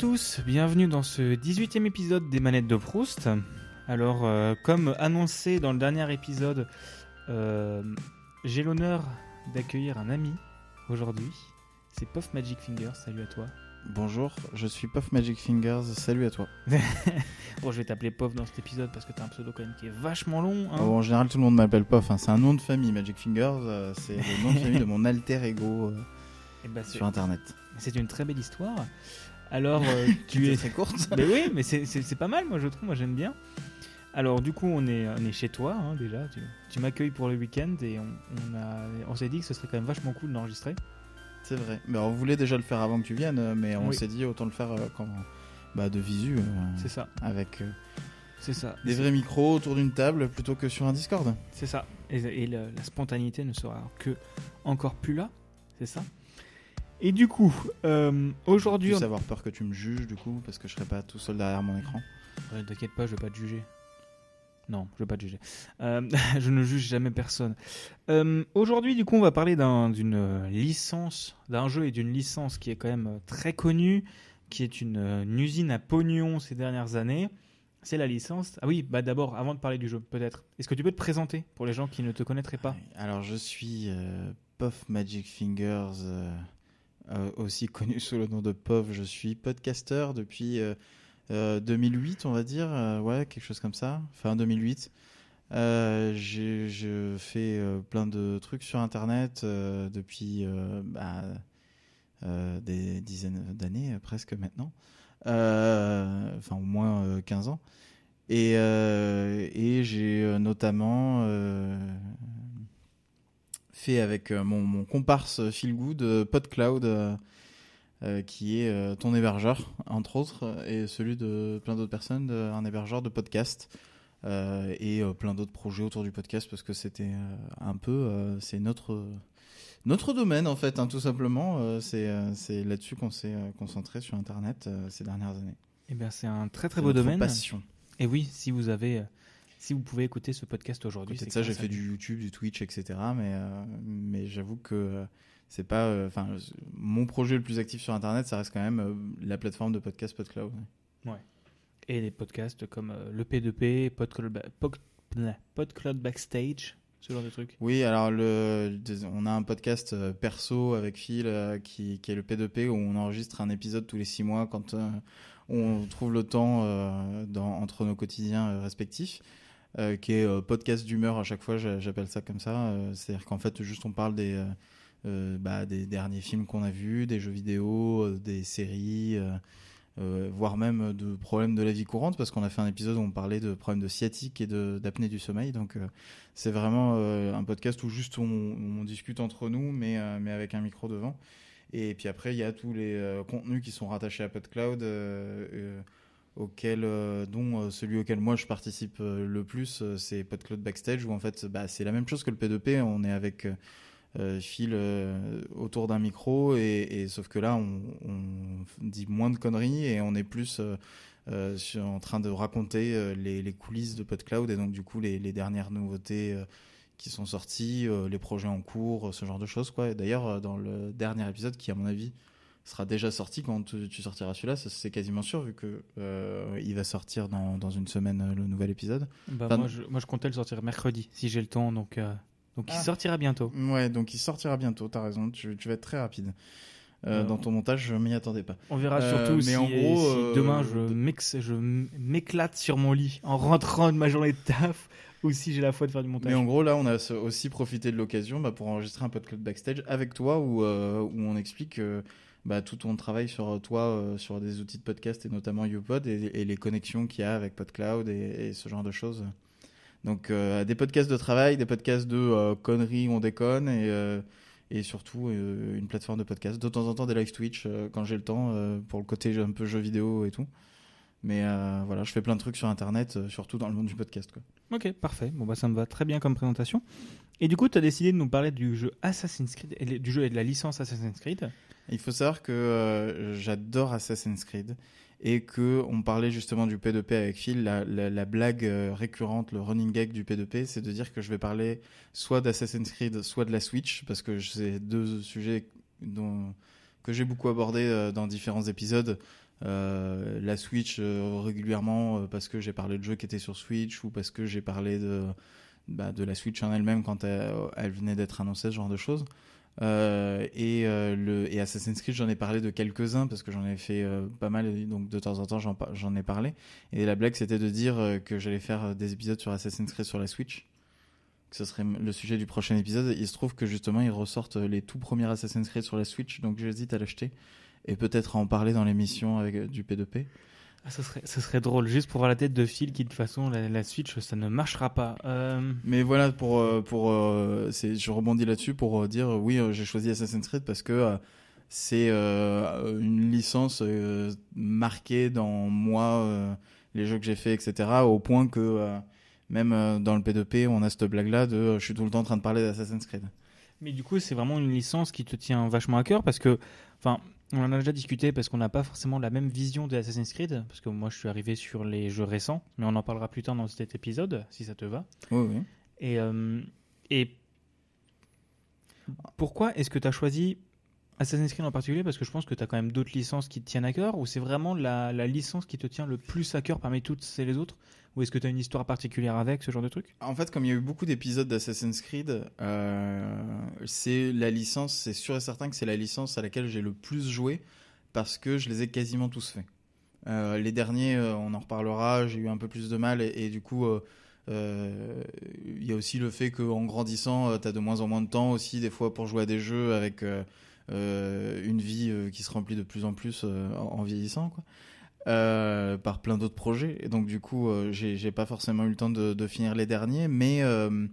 Bonjour à tous, bienvenue dans ce 18e épisode des manettes de Proust. Alors, euh, comme annoncé dans le dernier épisode, euh, j'ai l'honneur d'accueillir un ami aujourd'hui. C'est Puff Magic Fingers, salut à toi. Bonjour, je suis Puff Magic Fingers, salut à toi. bon, je vais t'appeler Puff dans cet épisode parce que t'as un pseudo quand même qui est vachement long. hein. Oh, en général, tout le monde m'appelle Puff, hein. c'est un nom de famille, Magic Fingers, euh, c'est le nom de famille de mon alter ego Eh ben, sur internet. c'est une très belle histoire. Alors, euh, tu es très courte. Mais oui, mais c'est- pas mal, moi je trouve, moi j'aime bien. Alors du coup, on est, on est chez toi hein, déjà. Tu, tu m'accueilles pour le week-end et on, on, a- on s'est dit que ce serait quand même vachement cool d'enregistrer. C'est vrai. Mais on voulait déjà le faire avant que tu viennes, mais on Oui. s'est dit autant le faire euh, quand, bah, de visu, euh, C'est ça, avec euh, c'est ça. des vrais micros autour d'une table plutôt que sur un Discord. C'est ça. Et, et le- la spontanéité ne sera que encore plus là. C'est ça? Et du coup, euh, aujourd'hui, Tu on- avoir peur que tu me juges du coup, parce que je serai pas tout seul derrière mon écran. Ouais, T'inquiète pas, je vais pas te juger. Non, je vais pas te juger. Euh, je ne juge jamais personne. Euh, Aujourd'hui, du coup, on va parler d'un- d'une euh, licence, d'un jeu et d'une licence qui est quand même euh, très connue, qui est une, euh, une usine à pognon ces dernières années. C'est la licence. Ah oui, bah d'abord, avant de parler du jeu, peut-être. Est-ce que tu peux te présenter pour les gens qui ne te connaîtraient pas? Alors je suis euh, Puff Magic Fingers, euh, euh, aussi connu sous le nom de Puff. Je suis podcaster depuis euh, euh, 2008, on va dire, euh, ouais, quelque chose comme ça, fin 2008. Euh, j'ai- je fais euh, plein de trucs sur Internet euh, depuis euh, bah, euh, des dizaines d'années, euh, presque maintenant. Euh, Enfin, au moins euh, 15 ans. Et, euh, et j'ai euh, notamment euh, fait avec euh, mon, mon comparse Phil Good, euh, PodCloud, euh, qui est ton hébergeur, entre autres, et celui de plein d'autres personnes, de- un hébergeur de podcast. euh, et euh, plein d'autres projets autour du podcast parce que c'était euh, un peu c'est notre notre domaine en fait hein, tout simplement c'est c'est là-dessus qu'on s'est concentré sur internet ces dernières années Eh bien, c'est un très très beau domaine. passion Et oui, si vous avez, si vous pouvez écouter ce podcast aujourd'hui, c'est ça, j'ai fait du YouTube, du Twitch, etc. Mais, euh, mais j'avoue que c'est pas. euh, Enfin, mon projet le plus actif sur Internet, ça reste quand même euh, la plateforme de podcast PodCloud. et des podcasts comme le P2P, Podcloud, Podcloud Backstage, ce genre de trucs. Oui, alors le, on a un podcast perso avec Phil qui, qui est le P2P où on enregistre un épisode tous les six mois quand on trouve le temps dans, entre nos quotidiens respectifs. Euh, qui est euh, podcast d'humeur à chaque fois, j'a- j'appelle ça comme ça. Euh, C'est-à-dire qu'en fait, juste on parle des, bah, des derniers films qu'on a vus, des jeux vidéo, des séries, voire même de problèmes de la vie courante, parce qu'on a fait un épisode où on parlait de problèmes de sciatique et d'apnée du sommeil. Donc c'est vraiment un podcast où juste on, on discute entre nous, mais, mais avec un micro devant. Et puis après, il y a tous les contenus qui sont rattachés à PodCloud, euh, dont euh, celui auquel moi je participe euh, le plus, c'est PodCloud Backstage, où en fait bah, c'est la même chose que le P2P. On est avec Phil autour d'un micro, et, sauf que là, on, dit moins de conneries et on est plus en train de raconter les, coulisses de PodCloud et donc du coup les, dernières nouveautés qui sont sorties, les projets en cours, ce genre de choses. D'ailleurs, dans le dernier épisode, qui à mon avis sera déjà sorti quand tu, tu sortiras celui-là, c'est quasiment sûr vu que euh, il va sortir dans, dans une semaine euh, le nouvel épisode. Bah, Enfin, moi, je, moi, je comptais le sortir mercredi, si j'ai le temps, donc, euh, donc il Ah. sortira bientôt. Ouais, donc il sortira bientôt, t'as raison, tu, tu vas être très rapide. Euh, dans ton montage, je m'y attendais pas. On verra surtout mais si, en gros, si demain je m'éclate sur mon lit en rentrant de ma journée de taf ou si j'ai la foi de faire du montage. Mais en gros, là, on a aussi profité de l'occasion bah, pour enregistrer un podcast backstage avec toi où, où on explique bah, tout ton travail sur toi, euh, sur des outils de podcast et notamment YouPod et, et les connexions qu'il y a avec PodCloud et, ce genre de choses. Donc, euh, des podcasts de travail, des podcasts de euh, conneries, on déconne et, euh, surtout euh, une plateforme de podcast. De temps en temps, des live Twitch euh, quand j'ai le temps euh, pour le côté un peu jeux vidéo et tout. Mais euh, voilà, je fais plein de trucs sur Internet, euh, surtout dans le monde du podcast. Quoi. Ok, parfait. Bon, bah, ça me va très bien comme présentation. Et du coup, tu as décidé de nous parler du jeu Assassin's Creed, du jeu et de la licence Assassin's Creed. Il faut savoir que euh, j'adore Assassin's Creed et que on parlait justement du P2P avec Phil. La, la- la blague euh, récurrente, le running gag du P2P, c'est de dire que je vais parler soit d'Assassin's Creed, soit de la Switch, parce que c'est deux sujets que j'ai beaucoup abordés euh, dans différents épisodes. la Switch régulièrement parce que j'ai parlé de jeux qui étaient sur Switch ou parce que j'ai parlé de, bah, la Switch en elle-même quand elle, elle venait d'être annoncée, ce genre de choses. Euh, et, euh, le, et Assassin's Creed, j'en ai parlé de quelques-uns parce que j'en ai fait euh, pas mal, donc de temps en temps j'en, ai parlé. Et la blague c'était de dire que j'allais faire des épisodes sur Assassin's Creed sur la Switch, que ce serait le sujet du prochain épisode. Il se trouve que justement ils ressortent les tout premiers Assassin's Creed sur la Switch, donc j'hésite à l'acheter et peut-être à en parler dans l'émission avec du P2P. Ah, ça, serait, ça serait drôle, juste pour voir la tête de Phil qui, de toute façon, la, la Switch, ça ne marchera pas. Euh, Mais voilà, pour, euh, pour, euh, je rebondis là-dessus pour dire oui, j'ai choisi Assassin's Creed parce que c'est euh, une licence euh, marquée dans moi, euh, les jeux que j'ai fait, etc. Au point que même dans le P2P, on a cette blague-là de je suis tout le temps en train de parler d'Assassin's Creed. Mais du coup, c'est vraiment une licence qui te tient vachement à cœur parce que, enfin, on en a déjà discuté parce qu'on n'a pas forcément la même vision de Assassin's Creed. Parce que moi, je suis arrivé sur les jeux récents, mais on en parlera plus tard dans cet épisode, si ça te va. Oui, oui. Et, euh, et pourquoi est-ce que tu as choisi Assassin's Creed en particulier? Parce que je pense que tu as quand même d'autres licences qui te tiennent à cœur, ou c'est vraiment la, la licence qui te tient le plus à cœur parmi toutes et les autres? Ou est-ce que tu as une histoire particulière avec ce genre de truc? En fait, comme il y a eu beaucoup d'épisodes d'Assassin's Creed, euh, c'est la licence, c'est sûr et certain que c'est la licence à laquelle j'ai le plus joué parce que je les ai quasiment tous faits. Euh, les derniers, euh, on en reparlera, j'ai eu un peu plus de mal et, du coup, il y a aussi le fait qu'en grandissant, tu as de moins en moins de temps aussi des fois pour jouer à des jeux avec une vie qui se remplit de plus en plus en, en vieillissant. Quoi. Euh, par plein d'autres projets. Et donc, du coup, euh, j'ai pas forcément eu le temps de, finir les derniers. Mais, euh,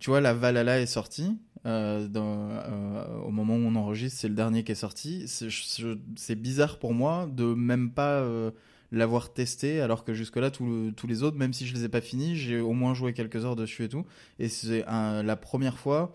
tu vois, la Valhalla est sortie. au moment où on enregistre, c'est le dernier qui est sorti. C'est bizarre pour moi de même pas l'avoir testé, alors que jusque-là, tous les autres, même si je les ai pas finis, j'ai au moins joué quelques heures dessus et tout. Et c'est la première fois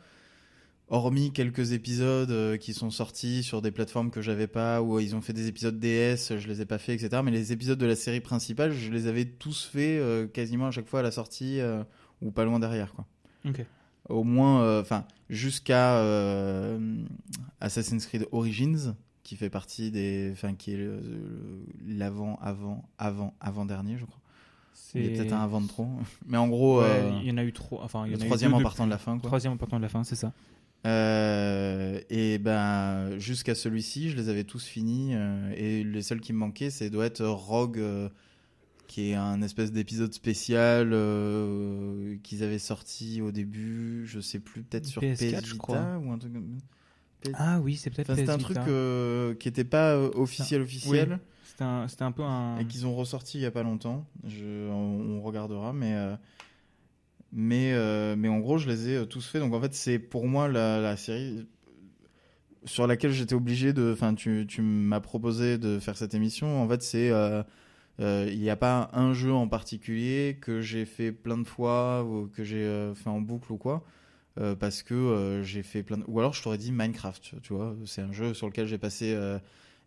hormis quelques épisodes euh, qui sont sortis sur des plateformes que j'avais pas, ou ils ont fait des épisodes DS, je les ai pas fait, etc. Mais les épisodes de la série principale, je les avais tous faits euh, quasiment à chaque fois à la sortie, euh, ou pas loin derrière, quoi. Ok. Au moins, enfin, jusqu'à euh, Assassin's Creed Origins, qui fait partie des, enfin, qui est l'avant, avant, avant, avant dernier, je crois. Il y a peut-être un avant de trop, mais en gros, Ouais, euh, il y en a eu trop. Enfin, il y le en a eu troisième en partant de la fin, quoi. Troisième en partant de la fin, c'est ça. Euh, et ben jusqu'à celui-ci, je les avais tous finis euh, et les seuls qui me manquaient, c'est doit être Rogue, euh, qui est un espèce d'épisode spécial qu'ils avaient sorti au début, je sais plus, peut-être sur PS4, PS je crois. ou un truc. comme- Ah oui, c'est peut-être Enfin, c'était un truc qui était pas officiel officiel Oui. C'était un, un peu un. et qu'ils ont ressorti il y a pas longtemps. Je, on, on regardera, mais mais euh, mais en gros, je les ai euh, tous faits. Donc en fait, c'est pour moi la, série sur laquelle j'étais obligé de. Enfin, tu, tu m'as proposé de faire cette émission. En fait, c'est euh, il n'y a pas un jeu en particulier que j'ai fait plein de fois ou que j'ai fait en boucle ou quoi. parce que j'ai fait plein de... Ou alors je t'aurais dit Minecraft, tu- vois. C'est un jeu sur lequel j'ai passé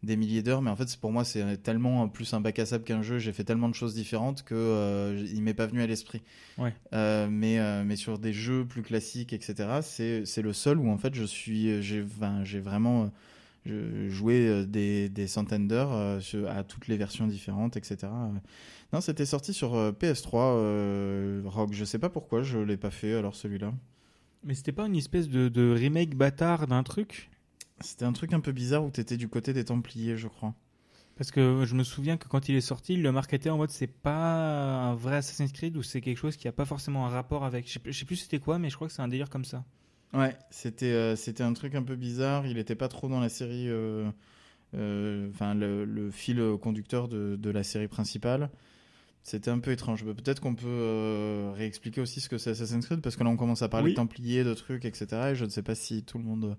des milliers d'heures, mais en fait, pour moi, c'est tellement plus un bac à sable qu'un jeu. J'ai fait tellement de choses différentes que euh, il m'est pas venu à l'esprit. Ouais. Euh, mais euh, mais sur des jeux plus classiques, etc. C'est c'est le seul où en fait je suis j'ai enfin, j'ai vraiment euh, joué des, des centaines d'heures à toutes les versions différentes, etc. Non, c'était sorti sur euh, PS3 euh, Rogue. Je sais pas pourquoi je l'ai pas fait alors celui-là. Mais c'était pas une espèce de, de remake bâtard d'un truc? C'était un truc un peu bizarre où t'étais du côté des Templiers, je crois. Parce que je me souviens que quand il est sorti, il le marketait en mode c'est pas un vrai Assassin's Creed ou c'est quelque chose qui a pas forcément un rapport avec. Je sais je sais plus c'était quoi, mais je crois que c'est un délire comme ça. Ouais, c'était euh, c'était un truc un peu bizarre. Il était pas trop dans la série, euh, euh, enfin le, le fil conducteur de, de la série principale. C'était un peu étrange. Bah, Peut-être qu'on peut euh, réexpliquer aussi ce que c'est Assassin's Creed parce que là on commence à parler Oui. de Templiers, de trucs, etc. Et je ne sais pas si tout le monde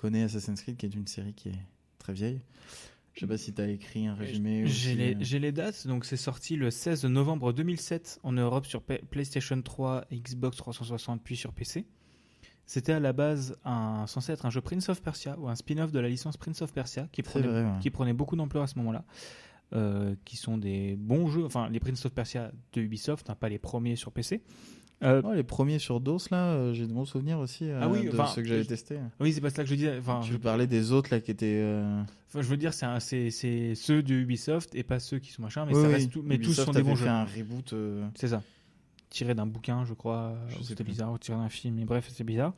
connaît Assassin's Creed, qui est une série qui est très vieille. Je sais pas si tu as écrit un résumé. ou J'ai les, dates, donc c'est sorti le 16 novembre 2007 en Europe sur PlayStation 3, Xbox 360 puis sur PC. C'était à la base un, censé être un jeu Prince of Persia ou un spin-off de la licence Prince of Persia qui C'est prenait, vrai, ouais. qui prenait beaucoup d'ampleur à ce moment-là. euh, qui sont des bons jeux, enfin les Prince of Persia de Ubisoft, hein, pas les premiers sur PC. Euh, Oh, les premiers sur DOS, là, euh, j'ai de bons souvenirs aussi euh, Ah oui, de enfin, ceux que j'avais je- testés. oui, c'est pas ça que je disais. Enfin, Je je, parlais des autres, là, qui étaient... enfin, je veux dire, c'est un- c'est c'est ceux de Ubisoft et pas ceux qui sont machin, mais oui, ça oui. reste tout- mais tous sont des bons fait jeux. un reboot... C'est ça. Tiré d'un bouquin, je crois. C'était bizarre, ou tiré d'un film, mais bref, c'est bizarre.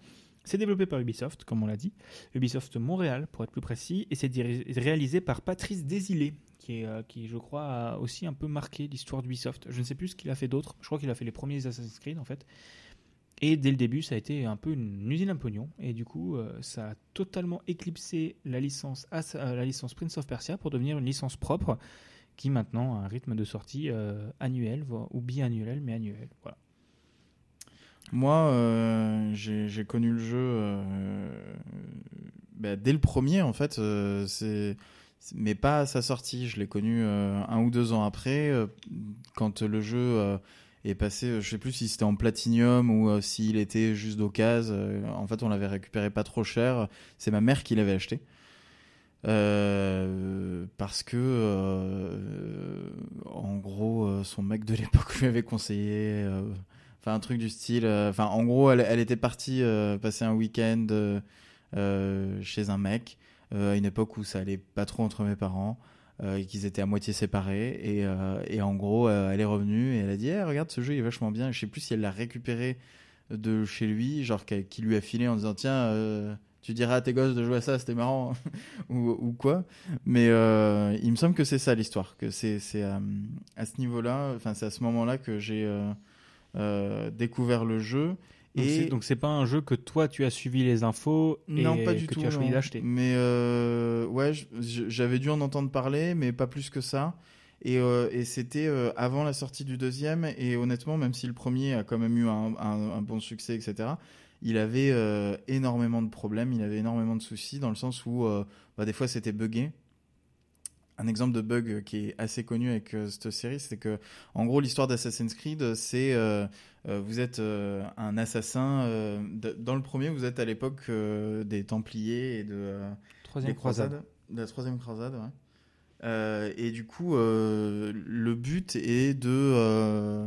C'est développé par Ubisoft, comme on l'a dit. Ubisoft Montréal, pour être plus précis, et c'est réalisé par Patrice Désilé, qui, est, euh, qui, je crois, a aussi un peu marqué l'histoire d'Ubisoft. Je ne sais plus ce qu'il a fait d'autre. Je crois qu'il a fait les premiers Assassin's Creed, en fait. Et dès le début, ça a été un peu une usine à pognon. Et du coup, euh, ça a totalement éclipsé la licence, As- euh, la licence Prince of Persia pour devenir une licence propre qui maintenant a un rythme de sortie annuel, ou biannuel, mais annuel. Voilà. Moi, euh, j'ai connu le jeu euh, bah, dès le premier, en fait. euh, mais pas à sa sortie. Je l'ai connu un ou deux ans après, quand le jeu est passé. Je sais plus si c'était en platinium ou s'il était juste d'occasion. en fait, on l'avait récupéré pas trop cher. C'est ma mère qui l'avait acheté. Parce que en gros son mec de l'époque lui avait conseillé enfin un truc du style euh, enfin en gros elle, était partie euh, passer un week-end euh, chez un mec à une époque où ça allait pas trop entre mes parents et qu'ils étaient à moitié séparés. Et, et en gros elle est revenue et elle a dit Eh, regarde ce jeu il est vachement bien. Je sais plus si elle l'a récupéré de chez lui genre qui lui a filé en disant tiens tu diras à tes gosses de jouer à ça c'était marrant. Ou, ou quoi. Mais il me semble que c'est ça l'histoire. Que c'est à, à ce niveau là enfin c'est à ce moment là que j'ai découvert le jeu Donc et c'est- Donc c'est pas un jeu que toi tu as suivi les infos et non, pas du que tout. tu as choisi d'acheter. Mais euh, ouais, j'avais dû en entendre parler, mais pas plus que ça. Et, euh, et c'était euh, avant la sortie du deuxième. Et honnêtement, même si le premier a quand même eu un, un- un bon succès, etc., il avait euh, énormément de problèmes, il avait énormément de soucis, dans le sens où euh, bah, des fois c'était buggé. Un exemple de bug qui est assez connu avec euh, cette série, c'est que, en gros, l'histoire d'Assassin's Creed, c'est euh, euh, vous êtes euh, un assassin. euh, de- dans le premier, vous êtes à l'époque euh, des Templiers et de euh, Troisième des croisade. de la troisième croisade. Ouais. Euh, et du coup, euh, le but est de euh,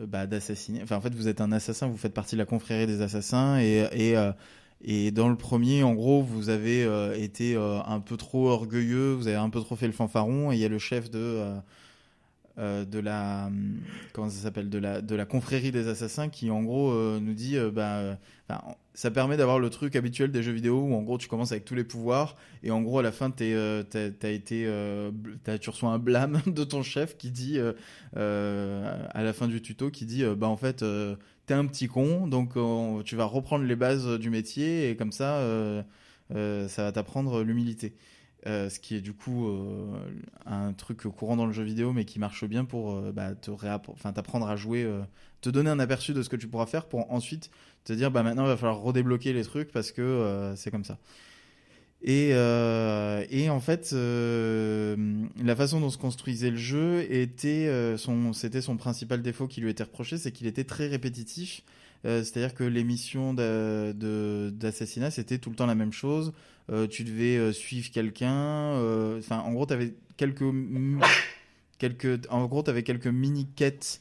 bah, d'assassiner. Enfin, en fait, vous êtes un assassin, vous faites partie de la confrérie des assassins et et euh, et dans le premier, en gros, vous avez euh, été euh, un peu trop orgueilleux, vous avez un peu trop fait le fanfaron, et il y a le chef de euh, de la comment ça s'appelle de la de la confrérie des assassins qui en gros nous dit bah ça permet d'avoir le truc habituel des jeux vidéo où en gros tu commences avec tous les pouvoirs et en gros à la fin t'es euh, t'as été euh, t'as- tu reçois un blâme de ton chef qui dit euh, à la fin du tuto qui dit bah en fait t'es un petit con donc tu vas reprendre les bases du métier et comme ça ça va t'apprendre l'humilité. Ce qui est du coup un truc courant dans le jeu vidéo, mais qui marche bien pour bah, te t'apprendre à jouer, te donner un aperçu de ce que tu pourras faire pour ensuite te dire bah maintenant il va falloir redébloquer les trucs parce que euh, c'est comme ça. Et, euh, et en fait, euh, la façon dont se construisait le jeu était son, c'était son principal défaut qui lui était reproché, c'est qu'il était très répétitif. C'est-à-dire que les missions d'assassinat, c'était tout le temps la même chose. Tu devais suivre quelqu'un. Enfin, en gros, tu avais quelques, quelques, en gros, quelques mini quêtes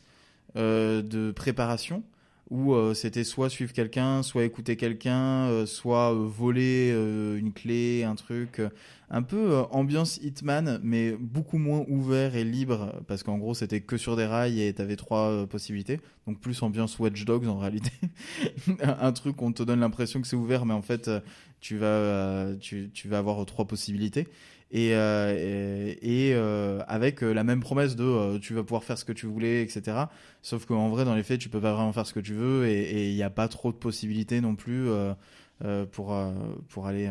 de préparation où euh, c'était soit suivre quelqu'un, soit écouter quelqu'un, euh, soit euh, voler euh, une clé, un truc, euh, un peu euh, ambiance Hitman, mais beaucoup moins ouvert et libre, parce qu'en gros c'était que sur des rails et t'avais trois possibilités, donc plus ambiance Watch Dogs en réalité, un truc où on te donne l'impression que c'est ouvert, mais en fait tu vas, tu vas avoir trois possibilités. Et, euh, et, euh, avec euh, la même promesse de euh, tu vas pouvoir faire ce que tu voulais, etc. Sauf qu'en vrai, dans les faits, tu peux pas vraiment faire ce que tu veux et il n'y a pas trop de possibilités non plus euh, euh, pour, pour aller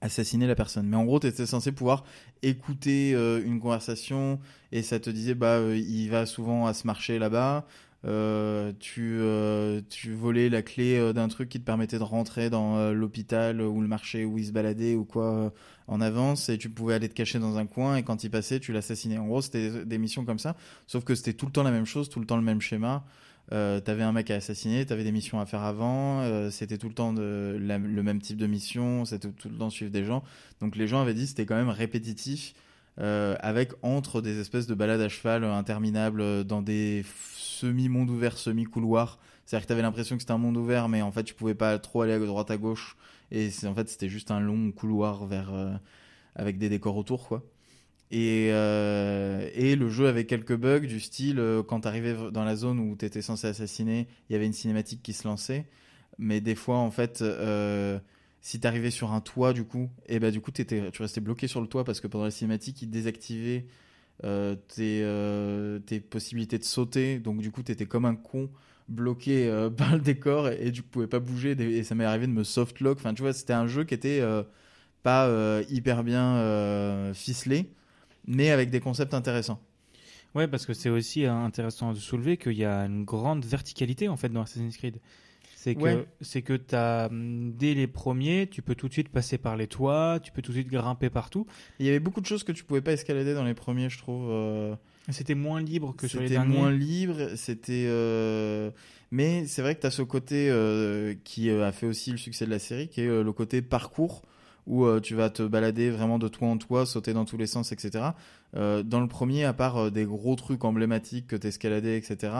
assassiner la personne. Mais en gros, tu étais censé pouvoir écouter euh, une conversation et ça te disait bah euh, il va souvent à ce marché là-bas. Euh, tu, euh, tu volais la clé euh, d'un truc qui te permettait de rentrer dans l'hôpital ou le marché où il se baladait ou quoi en avance et tu pouvais aller te cacher dans un coin et quand il passait tu l'assassinais. En gros c'était des missions comme ça, sauf que c'était tout le temps la même chose, tout le temps le même schéma. Euh, t'avais un mec à assassiner, t'avais des missions à faire avant, c'était tout le temps le même type de mission, c'était tout le temps suivre des gens. Donc les gens avaient dit c'était quand même répétitif euh, avec entre des espèces de balades à cheval interminables euh, dans des semi-mondes ouverts, semi-couloirs. C'est-à-dire que tu avais l'impression que c'était un monde ouvert, mais en fait, tu pouvais pas trop aller à droite à gauche. Et en fait, c'était juste un long couloir euh, avec des décors autour, quoi. Et, euh, le jeu avait quelques bugs du style, euh, quand tu arrivais dans la zone où tu étais censé assassiner, il y avait une cinématique qui se lançait. Mais des fois, en fait, euh, si tu arrivais sur un toit, du coup, et bah, du coup, tu restais bloqué sur le toit parce que pendant la cinématique, il désactivait euh, tes, euh, tes possibilités de sauter. Donc, du coup, tu étais comme un con bloqué euh, par le décor et, et tu pouvais pas bouger. Et ça m'est arrivé de me softlock. Enfin, tu vois, c'était un jeu qui était euh, pas euh, hyper bien ficelé, mais avec des concepts intéressants. Ouais, parce que c'est aussi intéressant de soulever qu'il y a une grande verticalité en fait dans Assassin's Creed. C'est que, Ouais. c'est que t'as, hum, dès les premiers, tu peux tout de suite passer par les toits, tu peux tout de suite grimper partout. Il y avait beaucoup de choses que tu pouvais pas escalader dans les premiers, je trouve. euh, C'était moins libre que sur les C'était derniers. moins libre, c'était. euh, Mais c'est vrai que tu as ce côté euh, qui a fait aussi le succès de la série, qui est le côté parcours, où euh, tu vas te balader vraiment de toit en toit, sauter dans tous les sens, etc. Euh, dans le premier, à part euh, des gros trucs emblématiques que tu escaladais, etc.,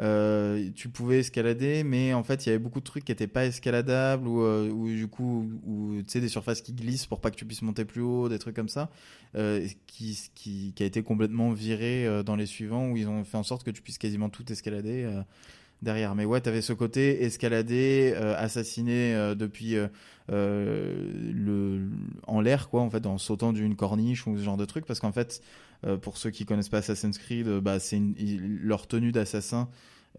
euh, tu pouvais escalader, mais en fait, il y avait beaucoup de trucs qui n'étaient pas escaladables, ou, euh, du coup, ou tu sais, des surfaces qui glissent pour pas que tu puisses monter plus haut, des trucs comme ça, euh, qui, qui, a été complètement viré dans les suivants, où ils ont fait en sorte que tu puisses quasiment tout escalader derrière. Mais ouais, tu avais ce côté escalader, euh, assassiner euh, depuis le, en l'air, quoi, en fait, en sautant d'une corniche ou ce genre de truc, parce qu'en fait, euh, pour ceux qui connaissent pas Assassin's Creed, euh, bah, c'est leur tenue d'assassin.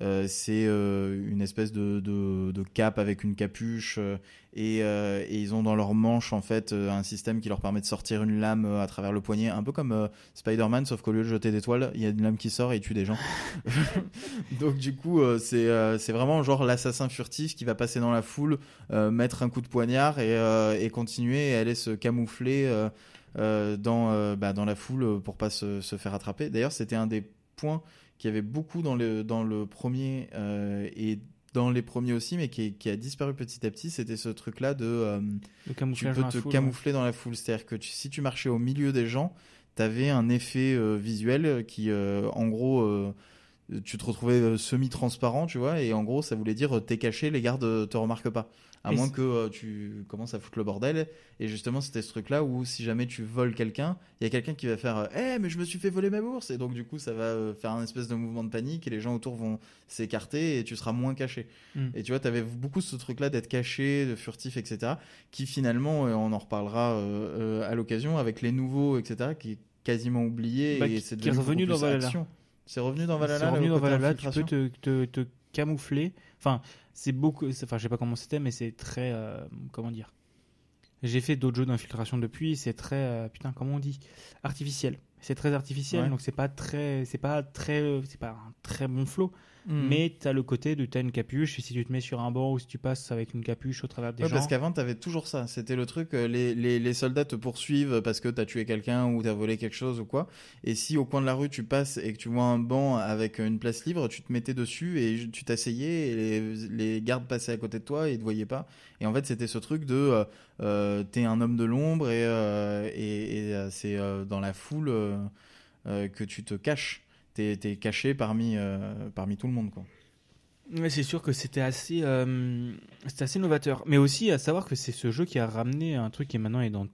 Euh, c'est euh, une espèce de, de, de cape avec une capuche euh, et, et ils ont dans leur manche en fait un système qui leur permet de sortir une lame à travers le poignet, un peu comme Spider-Man, sauf qu'au lieu de jeter des toiles, il y a une lame qui sort et il tue des gens. Donc du coup, c'est c'est vraiment genre l'assassin furtif qui va passer dans la foule, mettre un coup de poignard et, et continuer et aller se camoufler dans, bah, dans la foule pour pas se, se faire attraper. D'ailleurs, c'était un des points qu'il y avait beaucoup dans le, dans le premier euh, et dans les premiers aussi, mais qui, qui a disparu petit à petit, c'était ce truc-là de... euh, tu peux te foule, camoufler dans la foule. C'est-à-dire que tu- si tu marchais au milieu des gens, tu avais un effet euh, visuel qui, euh, en gros, tu te retrouvais semi-transparent, tu vois, et en gros, ça voulait dire t'es caché, les gardes te remarquent pas. À Et moins que euh, tu commences à foutre le bordel. Et justement, c'était ce truc-là où si jamais tu voles quelqu'un, il y a quelqu'un qui va faire Eh, mais je me suis fait voler ma bourse Et donc, du coup, ça va euh, faire un espèce de mouvement de panique et les gens autour vont s'écarter et tu seras moins caché. Mm. Et tu vois, tu avais beaucoup ce truc-là d'être caché, de furtif, etc. Qui finalement, on en reparlera euh, euh, à l'occasion, avec les nouveaux, etc., qui est quasiment oublié. Bah, et c'est devenu revenu beaucoup dans Valhalla. C'est revenu dans Valhalla. C'est revenu dans Valhalla, tu peux te, te camoufler. Enfin, c'est beaucoup. Enfin, je sais pas comment c'était, mais c'est très. euh, comment dire J'ai fait d'autres jeux d'infiltration depuis. C'est très. euh, putain, comment on dit? Artificiel. C'est très artificiel, Ouais. donc c'est pas très. C'est pas très. C'est pas un très bon flow. Mm. Mais t'as le côté de t'as une capuche et si tu te mets sur un banc ou si tu passes avec une capuche au travers des Ouais, gens. parce qu'avant, t'avais toujours ça. C'était le truc, euh, les, les, les soldats te poursuivent parce que t'as tué quelqu'un ou t'as volé quelque chose ou quoi. Et si au coin de la rue, tu passes et que tu vois un banc avec une place libre, tu te mettais dessus et tu t'asseyais et les, les gardes passaient à côté de toi et ils te voyaient pas. Et en fait, c'était ce truc de euh, euh, t'es un homme de l'ombre et, euh, et, et, euh, c'est euh, dans la foule euh, euh, que tu te caches. T'es es caché parmi, euh, parmi tout le monde, quoi. C'est sûr que c'était assez, euh, assez novateur. Mais aussi à savoir que c'est ce jeu qui a ramené un truc qui maintenant est dans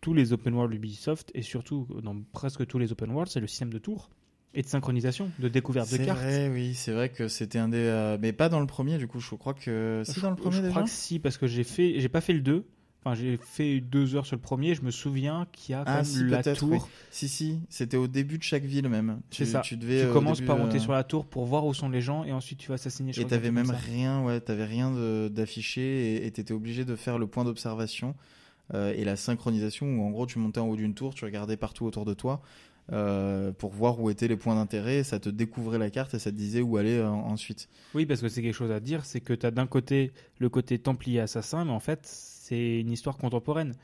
tous les open world Ubisoft et surtout dans presque tous les open world, c'est le système de tours et de synchronisation, de découverte de C'est cartes. vrai, oui, c'est vrai que c'était un des. euh, mais pas dans le premier, du coup, je crois que. Si, dans le premier je déjà? crois que si, parce que j'ai fait, j'ai pas fait le 2. Enfin, j'ai fait deux heures sur le premier. Je me souviens qu'il y a quand Ah, même si, la tour. oui. Si, si, c'était au début de chaque ville même. C'est Tu- ça. Tu, devais, Tu euh, commences début, par monter euh, sur la tour pour voir où sont les gens et ensuite tu vas assassiner. Et t'avais même rien, ouais, t'avais rien d'affiché et t'étais obligé de faire le point d'observation euh, et la synchronisation où en gros tu montais en haut d'une tour, tu regardais partout autour de toi euh, pour voir où étaient les points d'intérêt, ça te découvrait la carte et ça te disait où aller euh, ensuite. Oui, parce que c'est quelque chose à dire, c'est que tu as d'un côté le côté templier assassin, mais en fait, c'est une histoire contemporaine.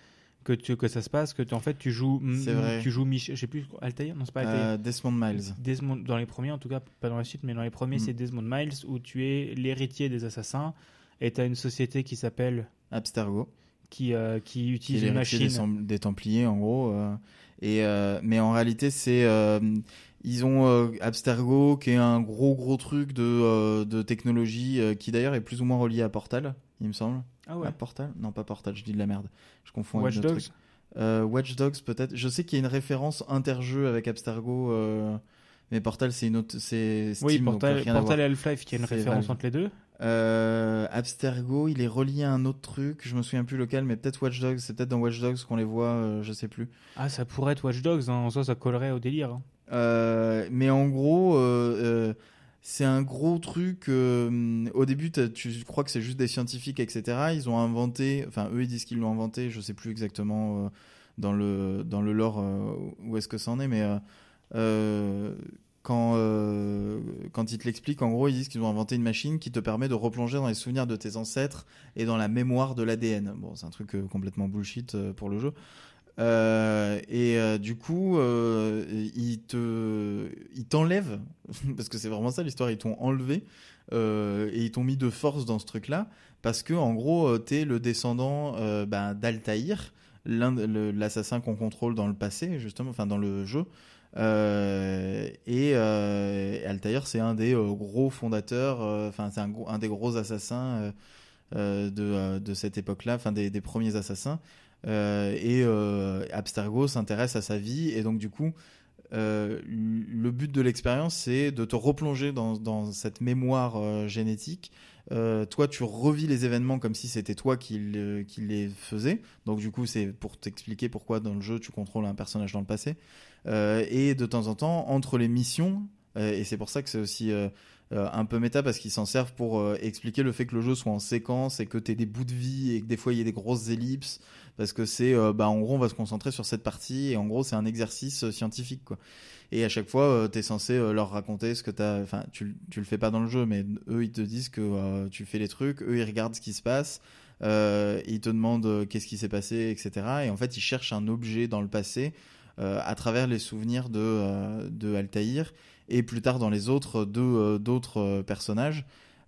Que, tu, que ça se passe, que tu, en fait tu joues, vrai. tu joues Mich, je sais plus, Altair Non, c'est pas Altair. Euh, Desmond Miles. Desmond, dans les premiers, en tout cas, pas dans la suite, mais dans les premiers, Mm. c'est Desmond Miles, où tu es l'héritier des assassins, et tu as une société qui s'appelle, Abstergo. qui, euh, qui utilise une machine. des, Templiers en gros. euh, et mais en réalité c'est ils ont Abstergo qui est un gros gros truc de de technologie qui d'ailleurs est plus ou moins relié à Portal, il me semble. Ah ouais. À Portal? Non pas Portal, je dis de la merde. Je confonds Watch avec Dogs. trucs. Euh, Watch Dogs peut-être. Je sais qu'il y a une référence interjeu avec Abstergo. euh, mais Portal c'est une autre c'est Steam, Oui, Portal, rien et Half-Life, qui a une référence Valve. entre les deux. Euh, Abstergo, il est relié à un autre truc, je me souviens plus lequel, mais peut-être Watch Dogs, c'est peut-être dans Watch Dogs qu'on les voit, je sais plus. Ah, ça pourrait être Watch Dogs, hein. en soi, ça collerait au délire. hein. Mais en gros, c'est un gros truc. euh, au début, tu crois que c'est juste des scientifiques, etc. Ils ont inventé, enfin eux ils disent qu'ils l'ont inventé, je sais plus exactement euh, dans le dans lore euh, où est-ce que ça en est, mais quand quand ils te l'expliquent, en gros, ils disent qu'ils ont inventé une machine qui te permet de replonger dans les souvenirs de tes ancêtres et dans la mémoire de l'ADN. Bon, c'est un truc complètement bullshit pour le jeu. Euh, et euh, du coup, euh, ils te, ils t'enlèvent parce que c'est vraiment ça l'histoire. Ils t'ont enlevé et ils t'ont mis de force dans ce truc-là parce que en gros, t'es le descendant ben, d'Altaïr, l'assassin qu'on contrôle dans le passé justement, enfin dans le jeu. Et Altaïr, c'est un des gros fondateurs, enfin c'est un, des gros assassins de, de cette époque-là, enfin des premiers assassins. Euh, et euh, Abstergo s'intéresse à sa vie. Et donc du coup euh, le but de l'expérience c'est de te replonger dans, cette mémoire génétique. Toi tu revis les événements comme si c'était toi qui, qui les faisais. Donc du coup c'est pour t'expliquer pourquoi dans le jeu tu contrôles un personnage dans le passé. Et de temps en temps entre les missions et c'est pour ça que c'est aussi euh, un peu méta parce qu'ils s'en servent pour euh, expliquer le fait que le jeu soit en séquence et que tu des bouts de vie et que des fois il y ait des grosses ellipses. Parce que c'est euh, bah en gros on va se concentrer sur cette partie et en gros c'est un exercice scientifique quoi. Et à chaque fois tu es censé leur raconter ce que tu as enfin tu, tu le fais pas dans le jeu mais eux ils te disent que tu fais les trucs eux ils regardent ce qui se passe ils te demandent qu'est-ce qui s'est passé etc et en fait ils cherchent un objet dans le passé à travers les souvenirs de de Altaïr et plus tard dans les autres deux euh, d'autres euh, personnages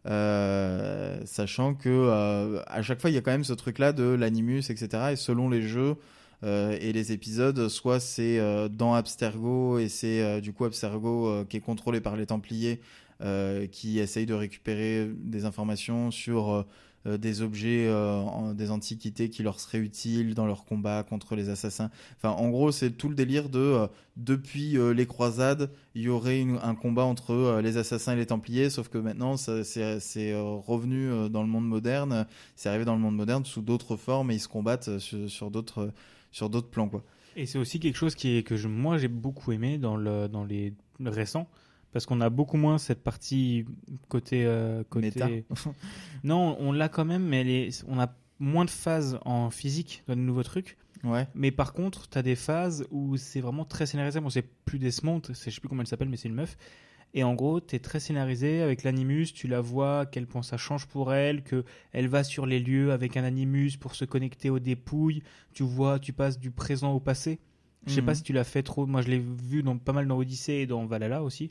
euh, sachant que euh, à chaque fois il y a quand même ce truc là de l'animus etc et selon les jeux euh, et les épisodes soit c'est euh, dans Abstergo et c'est euh, du coup Abstergo euh, qui est contrôlé par les Templiers euh, qui essaye de récupérer des informations sur euh, des objets euh, des antiquités qui leur seraient utiles dans leur combat contre les assassins enfin en gros c'est tout le délire de euh, depuis les croisades il y aurait un combat entre les assassins et les templiers, sauf que maintenant c'est revenu dans le monde moderne, c'est arrivé dans le monde moderne sous d'autres formes et ils se combattent sur, d'autres sur d'autres plans quoi. Et c'est aussi quelque chose qui est, que moi j'ai beaucoup aimé dans, le, dans les récents, parce qu'on a beaucoup moins cette partie côté. euh, côté... Méta. non, on l'a quand même, mais elle est- on a moins de phases en physique dans de nouveaux trucs. Ouais. Mais par contre, tu as des phases où c'est vraiment très scénarisé. Bon, c'est plus Desmond, c'est- je sais plus comment elle s'appelle, mais c'est une meuf. Et en gros, tu es très scénarisé avec l'animus, tu la vois, à quel point ça change pour elle, que elle va sur les lieux avec un animus pour se connecter aux dépouilles. Tu vois, tu passes du présent au passé. Je sais Mhm. pas si tu l'as fait trop. Moi, je l'ai vu dans, pas mal dans Odyssey et dans Valhalla aussi.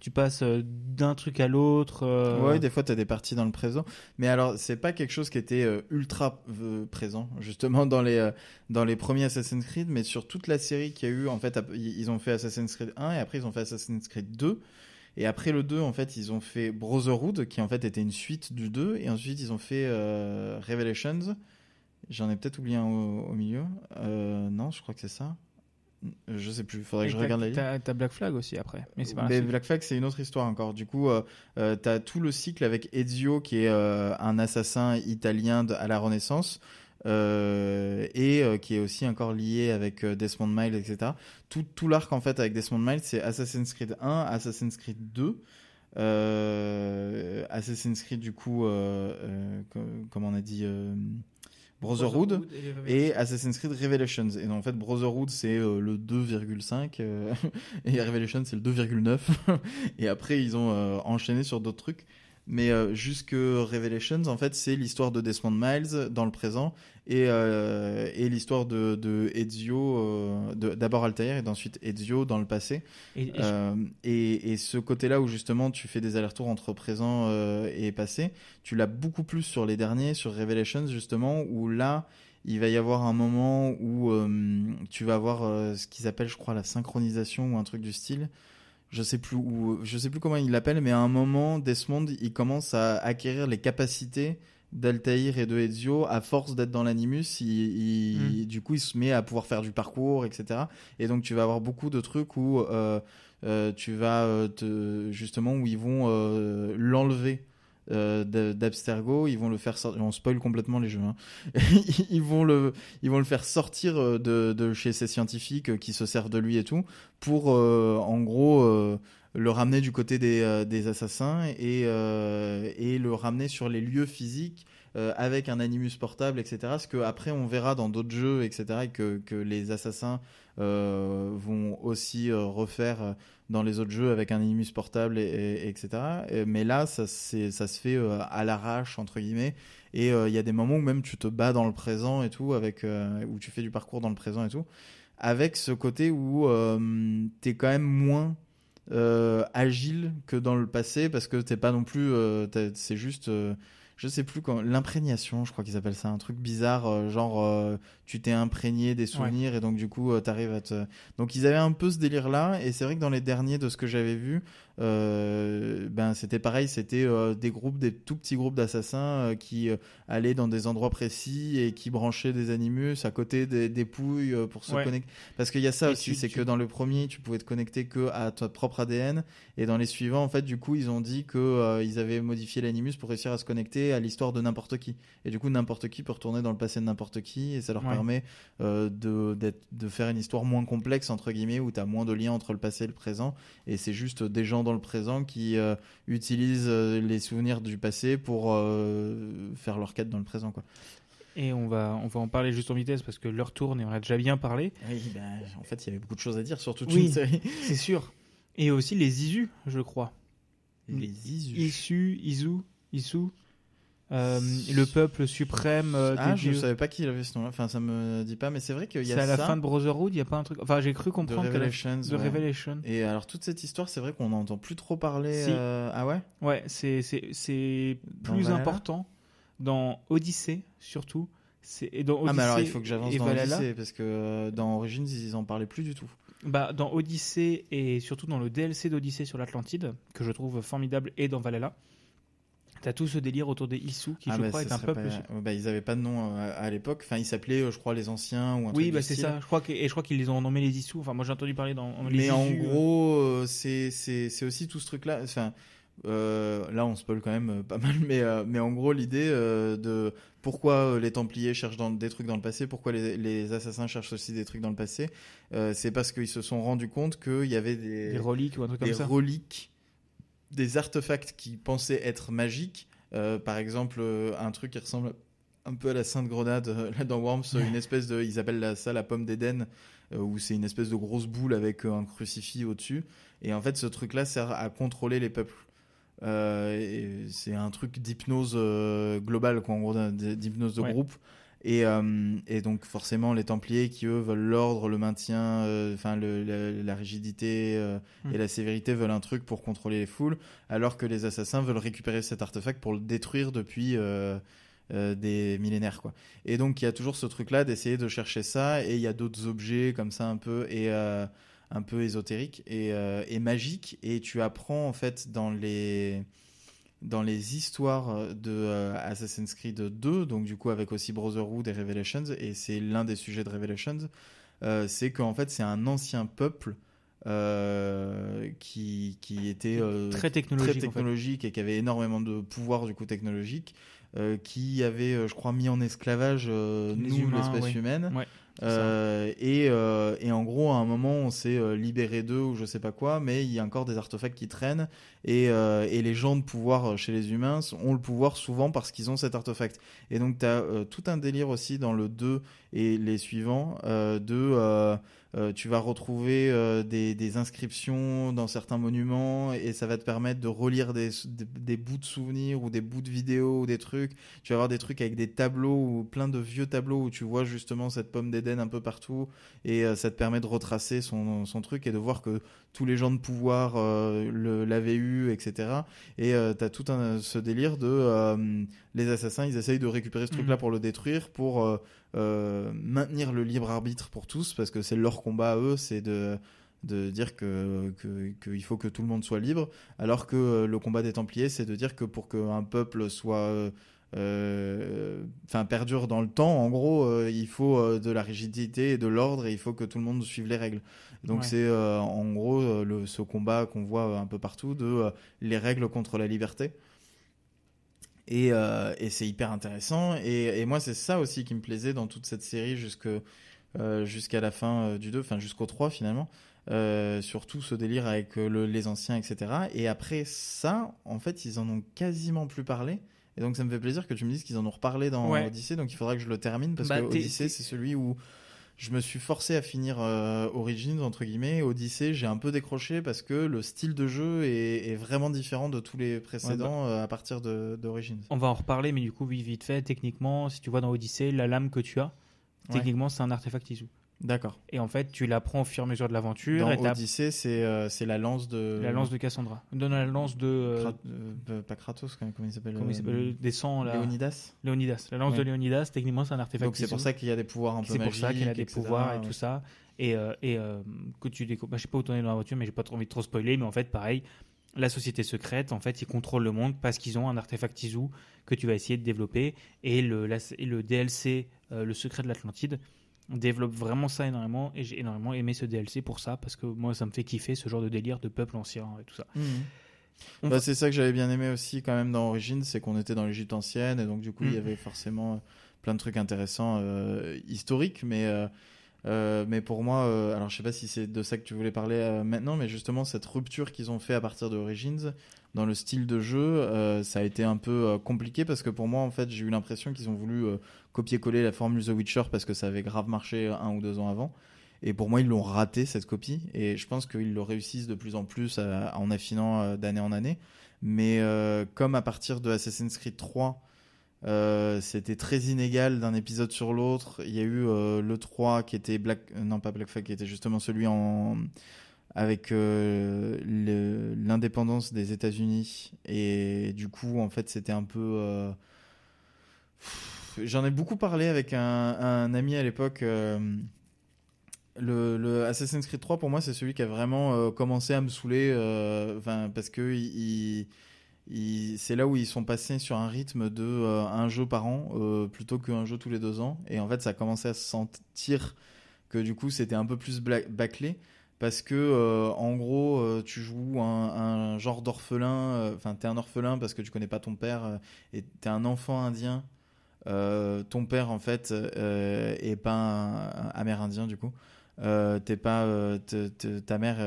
Tu passes euh, d'un truc à l'autre. euh, Ouais, des fois tu as des parties dans le présent, mais alors c'est pas quelque chose qui était euh, ultra euh, présent justement dans les dans les premiers Assassin's Creed, mais sur toute la série qu'il y a eu en fait, ils ont fait Assassin's Creed 1 et après ils ont fait Assassin's Creed 2. Et après le 2, en fait, ils ont fait Brotherhood, qui en fait était une suite du 2, et ensuite ils ont fait Revelations. J'en ai peut-être oublié un au, milieu. Non, je crois que c'est ça. Je sais plus, faudrait et que je regarde la liste. T'as Black Flag aussi après. Mais c'est pas Mais. Black Flag, c'est une autre histoire encore. Du coup, euh, euh, t'as tout le cycle avec Ezio, qui est euh, un assassin italien de- à la Renaissance, et qui est aussi encore lié avec Desmond Miles, etc. Tout, tout l'arc, en fait, avec Desmond Miles, c'est Assassin's Creed 1, Assassin's Creed 2, euh, Assassin's Creed, du coup, co- comme on a dit, Brotherhood. et. Et Assassin's Creed Revelations. Et en fait, Brotherhood, c'est euh, le 2,5 euh, et Revelations, c'est le 2,9. et après, ils ont euh, enchaîné sur d'autres trucs. Mais jusque Revelations, en fait, c'est l'histoire de Desmond Miles dans le présent et, euh, et l'histoire de, de Ezio, euh, d'abord Altair et d'ensuite Ezio dans le passé. Et- et je- Euh, et, et ce côté-là où justement tu fais des allers-retours entre présent et passé, tu l'as beaucoup plus sur les derniers, sur Revelations justement, où là il va y avoir un moment où tu vas avoir ce qu'ils appellent, je crois, la synchronisation ou un truc du style. Je sais plus où, je sais plus comment il l'appelle, mais à un moment, Desmond, il commence à acquérir les capacités d'Altaïr et de Ezio à force d'être dans l'animus. Il, il- Mm. Du coup, il se met à pouvoir faire du parcours, etc. Et donc, tu vas avoir beaucoup de trucs où euh, euh, tu vas euh, te, justement où ils vont l'enlever. d'Abstergo, ils vont le faire sortir. On spoil complètement les jeux. hein. ils vont le, ils vont le faire sortir de, de chez ces scientifiques qui se servent de lui et tout, pour en gros le ramener du côté des, euh, des assassins et, euh, et le ramener sur les lieux physiques euh, avec un animus portable, etc. Ce que après on verra dans d'autres jeux, etc. Et que, que les assassins vont aussi refaire dans les autres jeux avec un animus portable, et, et- etc. Et- mais là, ça, ça se fait à l'arrache entre guillemets. Et il y a des moments où même tu te bats dans le présent et tout, avec où tu fais du parcours dans le présent et tout, avec ce côté où euh, t'es quand même moins euh, agile que dans le passé parce que t'es pas non plus, euh, c'est juste, euh, je sais plus quand, l'imprégnation, je crois qu'ils appellent ça, un truc bizarre, euh, genre tu t'es imprégné des souvenirs et donc du coup t'arrives à te. Donc ils avaient un peu ce délire là et c'est vrai que dans les derniers de ce que j'avais vu, euh, ben c'était pareil, c'était euh, des groupes, des tout petits groupes d'assassins euh, qui allaient dans des endroits précis et qui branchaient des animus à côté des, des pouilles pour se Ouais. connecter. Parce qu'il y a ça Et aussi, c'est tu- que dans le premier, tu pouvais te connecter que à ton propre ADN, et dans les suivants, en fait, du coup, ils ont dit que ils avaient modifié l'animus pour réussir à se connecter à l'histoire de n'importe qui. Et du coup, n'importe qui peut retourner dans le passé de n'importe qui, et ça leur Ouais. permet de, de faire une histoire moins complexe entre guillemets, où tu as moins de liens entre le passé et le présent, et c'est juste des gens dans le présent qui euh, utilisent euh, les souvenirs du passé pour euh, faire leur quête dans le présent, quoi. Et on va, on va en parler juste en vitesse parce que l'heure tourne et on a déjà bien parlé. Oui, ben, en fait, il y avait beaucoup de choses à dire sur toute Oui. une série. C'est sûr. Et aussi les Isus, je crois. Les isus. Issu, Isu, Isu. Euh, le peuple suprême euh, Ah, je dieux. savais pas qu'il avait ce nom-là. Enfin, ça me dit pas, mais c'est vrai qu'il y C'est a à la ça fin de Brotherhood, il n'y a pas un truc. Enfin, j'ai cru de comprendre que la- Revelations. de ouais. Revelation. Et alors toute cette histoire, c'est vrai qu'on n'entend plus trop parler. Si. euh, Ah ouais? Ouais, c'est c'est c'est plus Valhalla? important dans Odyssée surtout. C'est et dans Odyssée ah mais alors il faut que j'avance dans Valhalla. Odyssey parce que euh, dans Origins ils en parlaient plus du tout. Bah, dans Odyssée et surtout dans le DLC d'Odyssée sur l'Atlantide, que je trouve formidable, et dans Valhalla, t'as tout ce délire autour des Issous, qui ah je bah, crois est un peuple. pas- bah, ils avaient pas de nom euh, à l'époque. Enfin ils s'appelaient, euh, je crois, les anciens ou un Oui, truc bah c'est ça. Je crois que, et je crois qu'ils les ont nommés les Issous. Enfin, moi j'ai entendu parler dans les Mais en euh, gros, euh, c'est aussi tout ce truc-là. Enfin, euh, là, on spoil quand même pas mal, mais mais en gros, l'idée de pourquoi les Templiers cherchent dans, des trucs dans le passé, pourquoi les, les assassins cherchent aussi des trucs dans le passé, c'est parce qu'ils se sont rendus compte qu'il y avait des, des reliques ou un truc des comme ça. reliques, des artefacts qui pensaient être magiques. Euh, par exemple, euh, un truc qui ressemble un peu à la Sainte Grenade euh, là dans Worms, une espèce de, ils appellent la- ça la pomme d'Éden, où c'est une espèce de grosse boule avec un crucifix au-dessus. Et en fait, ce truc-là sert à contrôler les peuples. Euh, c'est un truc d'hypnose euh, globale, quoi, en gros, d'hypnose de Ouais. groupe. Et, euh, et donc forcément, les Templiers qui eux veulent l'ordre, le maintien, euh, enfin la, la rigidité euh, et la sévérité veulent un truc pour contrôler les foules, alors que les assassins veulent récupérer cet artefact pour le détruire depuis des millénaires, quoi. Et donc il y a toujours ce truc-là d'essayer de chercher ça, et il y a d'autres objets comme ça un peu et un peu ésotériques et, et magiques, et tu apprends en fait dans les dans les histoires de euh, Assassin's Creed 2, donc du coup avec aussi Brotherhood et Revelations, et c'est l'un des sujets de Revelations, euh, c'est qu'en fait c'est un ancien peuple euh, qui, qui était euh, Très technologique. très en fait. technologique et qui avait énormément de pouvoir du coup technologique, euh, qui avait, euh, je crois, mis en esclavage euh, Les nous, l'espèce ouais. humaine. Ouais, Euh, et, euh, et en gros, à un moment, on s'est euh, libéré d'eux ou je sais pas quoi, mais il y a encore des artefacts qui traînent. Et, euh, et les gens de pouvoir chez les humains ont le pouvoir souvent parce qu'ils ont cet artefact. Et donc, tu as tout un délire aussi dans le 2 et les suivants euh, de. Euh, tu vas retrouver euh, des, des inscriptions dans certains monuments et ça va te permettre de relire des, des, bouts de souvenirs ou des bouts de vidéos ou des trucs. Tu vas avoir des trucs avec des tableaux ou plein de vieux tableaux où tu vois justement cette pomme dead end un peu partout et euh, ça te permet de retracer son, son truc et de voir que tous les gens de pouvoir euh, l'avaient eu, etc. Et euh, t'as tout un, ce délire de euh, les assassins, ils essayent de récupérer ce truc-là Mhm. pour le détruire, pour maintenir le libre arbitre pour tous, parce que c'est leur combat à eux, c'est de de dire que qu'il faut que tout le monde soit libre, alors que le combat des Templiers, c'est de dire que pour qu'un peuple soit enfin perdure dans le temps. En gros euh, il faut euh, de la rigidité et de l'ordre et il faut que tout le monde suive les règles. Donc Ouais. c'est euh, en gros euh, le, ce combat qu'on voit euh, un peu partout de euh, les règles contre la liberté. Et, euh, et c'est hyper intéressant. Et, et moi c'est ça aussi qui me plaisait dans toute cette série jusque euh, jusqu'à la fin euh, du 2 enfin jusqu'au 3 finalement. Euh, surtout ce délire avec euh, le- les anciens etc et après ça en fait ils en ont quasiment plus parlé et donc ça me fait plaisir que tu me dises qu'ils en ont reparlé dans Ouais. Odyssey donc il faudra que je le termine parce Bah, que Odyssey c'est celui où je me suis forcé à finir euh, Origins entre guillemets. Odyssey, j'ai un peu décroché parce que le style de jeu est, est vraiment différent de tous les précédents euh, à partir d'Origins. On va en reparler, mais du coup, oui, vite fait, techniquement, si tu vois dans Odyssey, la lame que tu as, Ouais. techniquement, c'est un artefact Izu. D'accord. Et en fait, tu l'apprends au fur et à mesure de l'aventure. Dans c'est euh, c'est la lance de la lance de Cassandra. Donne la lance de. euh, Krat- euh, pas Kratos, comment il s'appelle comment il euh, s'appelle Des sangs, là. Léonidas. Léonidas. La lance Ouais. de Léonidas, techniquement, c'est un artefact Donc c'est pour ça qu'il y a des pouvoirs un peu C'est pour ça qu'elle a magiques, des etc., pouvoirs et ouais. tout ça. Et, euh, et que tu découvres. Bah, je sais pas où t'en es dans la voiture, mais j'ai pas trop envie de trop spoiler. Mais en fait, pareil, la société secrète, en fait, ils contrôlent le monde parce qu'ils ont un artefact Izu que tu vas essayer de développer. Et le, la- et le DLC, Le secret de l'Atlantide, développe vraiment ça énormément. Et j'ai énormément aimé ce DLC pour ça parce que moi, ça me fait kiffer ce genre de délire de peuple ancien et tout ça. On Bah, va- c'est ça que j'avais bien aimé aussi quand même dans Origins, c'est qu'on était dans l'Égypte ancienne et donc du coup il y Mm. avait forcément euh, plein de trucs intéressants euh, historiques, mais euh, euh, mais pour moi, euh, alors je sais pas si c'est de ça que tu voulais parler euh, maintenant, mais justement cette rupture qu'ils ont fait à partir de Origins dans le style de jeu, ça a été un peu compliqué parce que pour moi en fait j'ai eu l'impression qu'ils ont voulu copier-coller la formule The Witcher parce que ça avait grave marché un ou deux ans avant. Et pour moi, ils l'ont raté cette copie. Et je pense qu'ils le réussissent de plus en plus en affinant d'année en année. Mais comme à partir de Assassin's Creed 3, euh, c'était très inégal d'un épisode sur l'autre. Il y a eu euh, le 3 qui était Black, euh, non pas Black Flag, qui était justement celui en avec l'indépendance des États-Unis. Et du coup, en fait, c'était un peu. J'en ai beaucoup parlé avec un, ami à l'époque. le, Assassin's Creed 3 pour moi c'est celui qui a vraiment commencé à me saouler parce que il, il- c'est là où ils sont passés sur un rythme de euh, un jeu par an euh, plutôt qu'un jeu tous les deux ans. Et en fait ça a commencé à se sentir que du coup c'était un peu plus bâclé. Parce que euh, en gros euh, tu joues un, genre d'orphelin enfin t'es un orphelin parce que tu connais pas ton père et t'es un enfant indien. Ton père en fait est pas un, amérindien du coup. T'es pas ta mère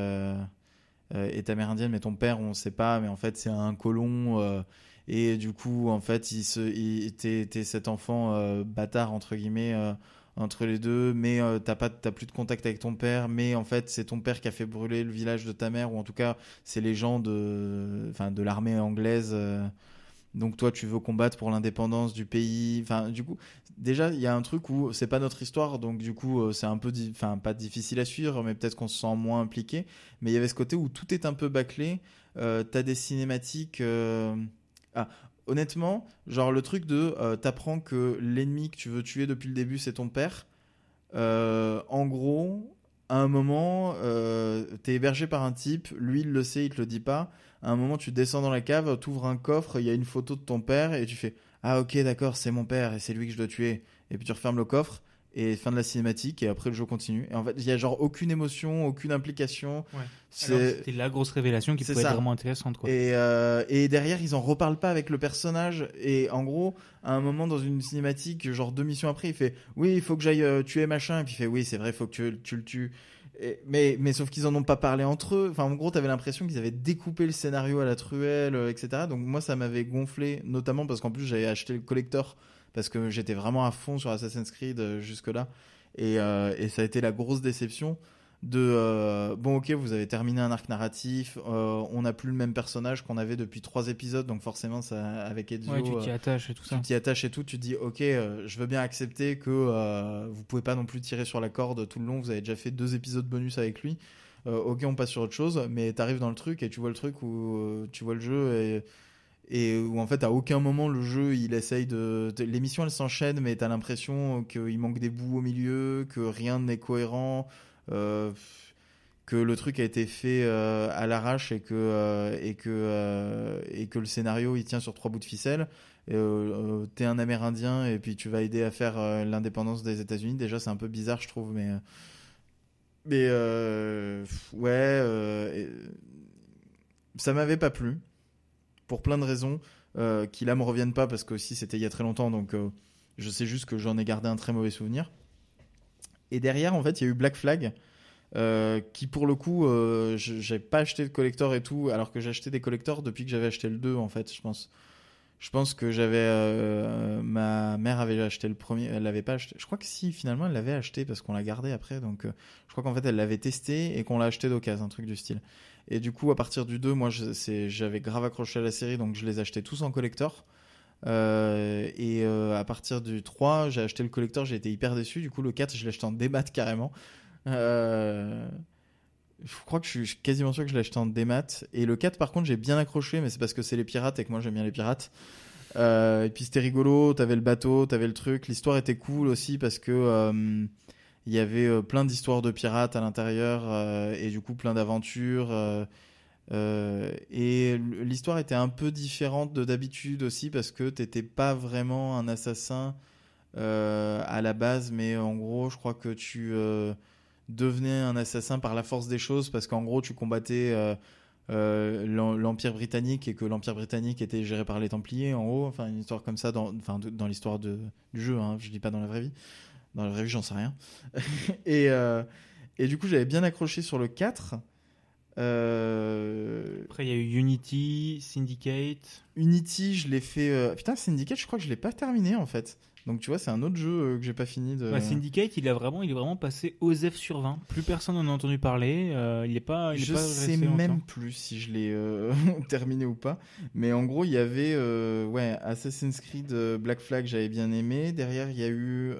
est amérindienne mais ton père on sait pas mais en fait c'est un colon euh, et du coup en fait il se cet enfant euh, bâtard entre guillemets euh, entre les deux mais euh, t'as pas plus de contact avec ton père mais en fait c'est ton père qui a fait brûler le village de ta mère ou en tout cas c'est les gens de enfin de l'armée anglaise euh, donc toi tu veux combattre pour l'indépendance du pays enfin du coup déjà il y a un truc où c'est pas notre histoire donc du coup euh, c'est un peu enfin pas difficile à suivre mais peut-être qu'on se sent moins impliqué. Mais il y avait ce côté où tout est un peu bâclé. Euh, t'as des cinématiques euh, ah honnêtement genre le truc de t'apprends que l'ennemi que tu veux tuer depuis le début c'est ton père. En gros à un moment t'es hébergé par un type lui il le sait il te le dit pas. À un moment tu descends dans la cave t'ouvres un coffre il y a une photo de ton père et tu fais ah ok d'accord c'est mon père et c'est lui que je dois tuer et puis tu refermes le coffre et fin de la cinématique et après le jeu continue et en fait il y a genre aucune émotion aucune implication Ouais. C'était la grosse révélation qui pouvait ça. être vraiment intéressante. Quoi. et, euh, et derrière, ils en reparlent pas avec le personnage. Et en gros, à un moment dans une cinématique, genre deux missions après, il fait Oui, il faut que j'aille euh, tuer machin. Et puis il fait Oui, c'est vrai, il faut que tu, tu le tues. Mais, mais sauf qu'ils en ont pas parlé entre eux. Enfin, en gros, t'avais l'impression qu'ils avaient découpé le scénario à la truelle, euh, etc. Donc moi, ça m'avait gonflé, notamment parce qu'en plus, j'avais acheté le collector parce que j'étais vraiment à fond sur Assassin's Creed euh, jusque-là. Et, euh, et ça a été la grosse déception. De euh, bon ok vous avez terminé un arc narratif euh, on n'a plus le même personnage qu'on avait depuis trois épisodes donc forcément ça avec Ezio Ouais, tu t'y euh, attaches et tout ça. tu t'y attaches et tout tu te dis ok euh, je veux bien accepter que vous pouvez pas non plus tirer sur la corde tout le long vous avez déjà fait deux épisodes bonus avec lui ok on passe sur autre chose mais t'arrives dans le truc et tu vois le truc où tu vois le jeu et et où en fait à aucun moment le jeu il essaye de l'émission elle s'enchaîne mais t'as l'impression qu'il manque des bouts au milieu que rien n'est cohérent que le truc a été fait euh, à l'arrache et que euh, et que euh, le scénario il tient sur trois bouts de ficelle. Euh, euh, t'es un Amérindien et puis tu vas aider à faire euh, l'indépendance des États-Unis. Déjà c'est un peu bizarre je trouve mais euh, mais euh, ouais euh, ça m'avait pas plu pour plein de raisons euh, qui là me reviennent pas parce que aussi c'était il y a très longtemps. Donc euh, je sais juste que j'en ai gardé un très mauvais souvenir et derrière en fait il y a eu Black Flag euh, qui pour le coup euh, j'ai pas acheté de collector et tout alors que j'ai acheté des collectors depuis que j'avais acheté le 2 en fait je pense. Je pense que j'avais euh, ma mère avait acheté le premier elle l'avait pas acheté. Je crois que si finalement elle l'avait acheté parce qu'on l'a gardé après donc euh, je crois qu'en fait elle l'avait testé et qu'on l'a acheté d'occasion un truc du style. Et du coup à partir du 2 moi j'avais grave accroché à la série donc je les achetais tous en collector euh, et euh, à partir du 3, j'ai acheté le collector, j'ai été hyper déçu. Du coup, le 4, je l'ai acheté en démat carrément. Euh, je crois que je suis- quasiment sûr que je l'ai acheté en démat. Et le 4, par contre, j'ai bien accroché, mais c'est parce que c'est les pirates et que moi j'aime bien les pirates. Et puis c'était rigolo, t'avais le bateau, t'avais le truc. L'histoire était cool aussi parce que il y avait plein d'histoires de pirates à l'intérieur et du coup plein d'aventures. Euh, et l'histoire était un peu différente de d'habitude aussi parce que t'étais pas vraiment un assassin euh, à la base, mais en gros, je crois que tu euh, devenais un assassin par la force des choses parce qu'en gros, tu combattais l'em- l'Empire britannique et que l'Empire britannique était géré par les Templiers, en gros. Enfin, une histoire comme ça dans, enfin, dans l'histoire du jeu, hein, je dis pas dans la vraie vie. Dans la vraie vie, j'en sais rien. et, et du coup, j'avais bien accroché sur le 4. Euh, Après, il y a eu Unity, Syndicate. Unity, je l'ai fait. euh, Putain, Syndicate, je crois que je l'ai pas terminé en fait. Donc tu vois, c'est un autre jeu euh, que j'ai pas fini de. Bah, Syndicate, il, a vraiment, il est vraiment passé aux F sur 20. Plus personne n'en a entendu parler. euh, il est pas, il est je pas sais même plus si je l'ai euh, terminé ou pas. Mais en gros, il y avait euh, ouais, Assassin's Creed Black Flag, j'avais bien aimé. Derrière, il y a eu,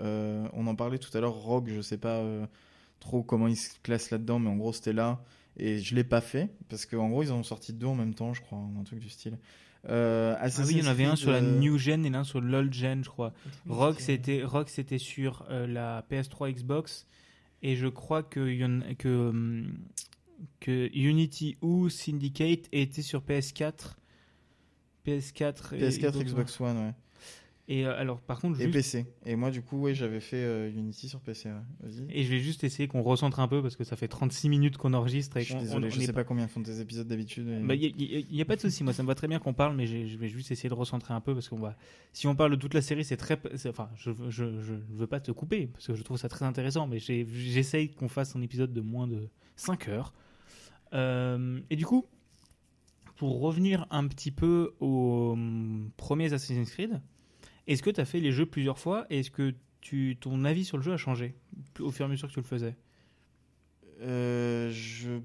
on en parlait tout à l'heure, Rogue, je sais pas trop comment il se classe là-dedans, mais en gros, c'était là. Et je l'ai pas fait, parce qu'en gros, ils en ont sorti deux en même temps, je crois, un truc du style. Euh, Ah oui, il y en avait un sur la euh, New Gen et l'un sur l'Old Gen, je crois. Euh, c'était Rogue, c'était sur euh, la PS3 Xbox. Et je crois que, hum, que Unity ou Syndicate était sur PS4. PS4 et PS4, One. Xbox One, ouais. Et euh, alors, par contre, Et PC. Et moi, du coup, ouais, j'avais fait euh, Unity sur PC. ouais. Vas-y. et je vais juste essayer qu'on recentre un peu parce que ça fait 36 minutes qu'on enregistre. Et Je suis désolé, on- sais pas combien font tes épisodes d'habitude. mais- Bah, Il n'y a, pas de souci, moi ça me va très bien qu'on parle, mais je vais juste essayer de recentrer un peu parce qu'on va. Si on parle de toute la série, c'est très. Enfin, je, je veux pas te couper parce que je trouve ça très intéressant, mais j'essaye qu'on fasse un épisode de moins de 5 heures. Euh, et du coup, pour revenir un petit peu aux hum, premiers Assassin's Creed, est-ce que tu as fait les jeux plusieurs fois? Et est-ce que ton avis sur le jeu a changé? Au fur et à mesure que tu le faisais? Euh, je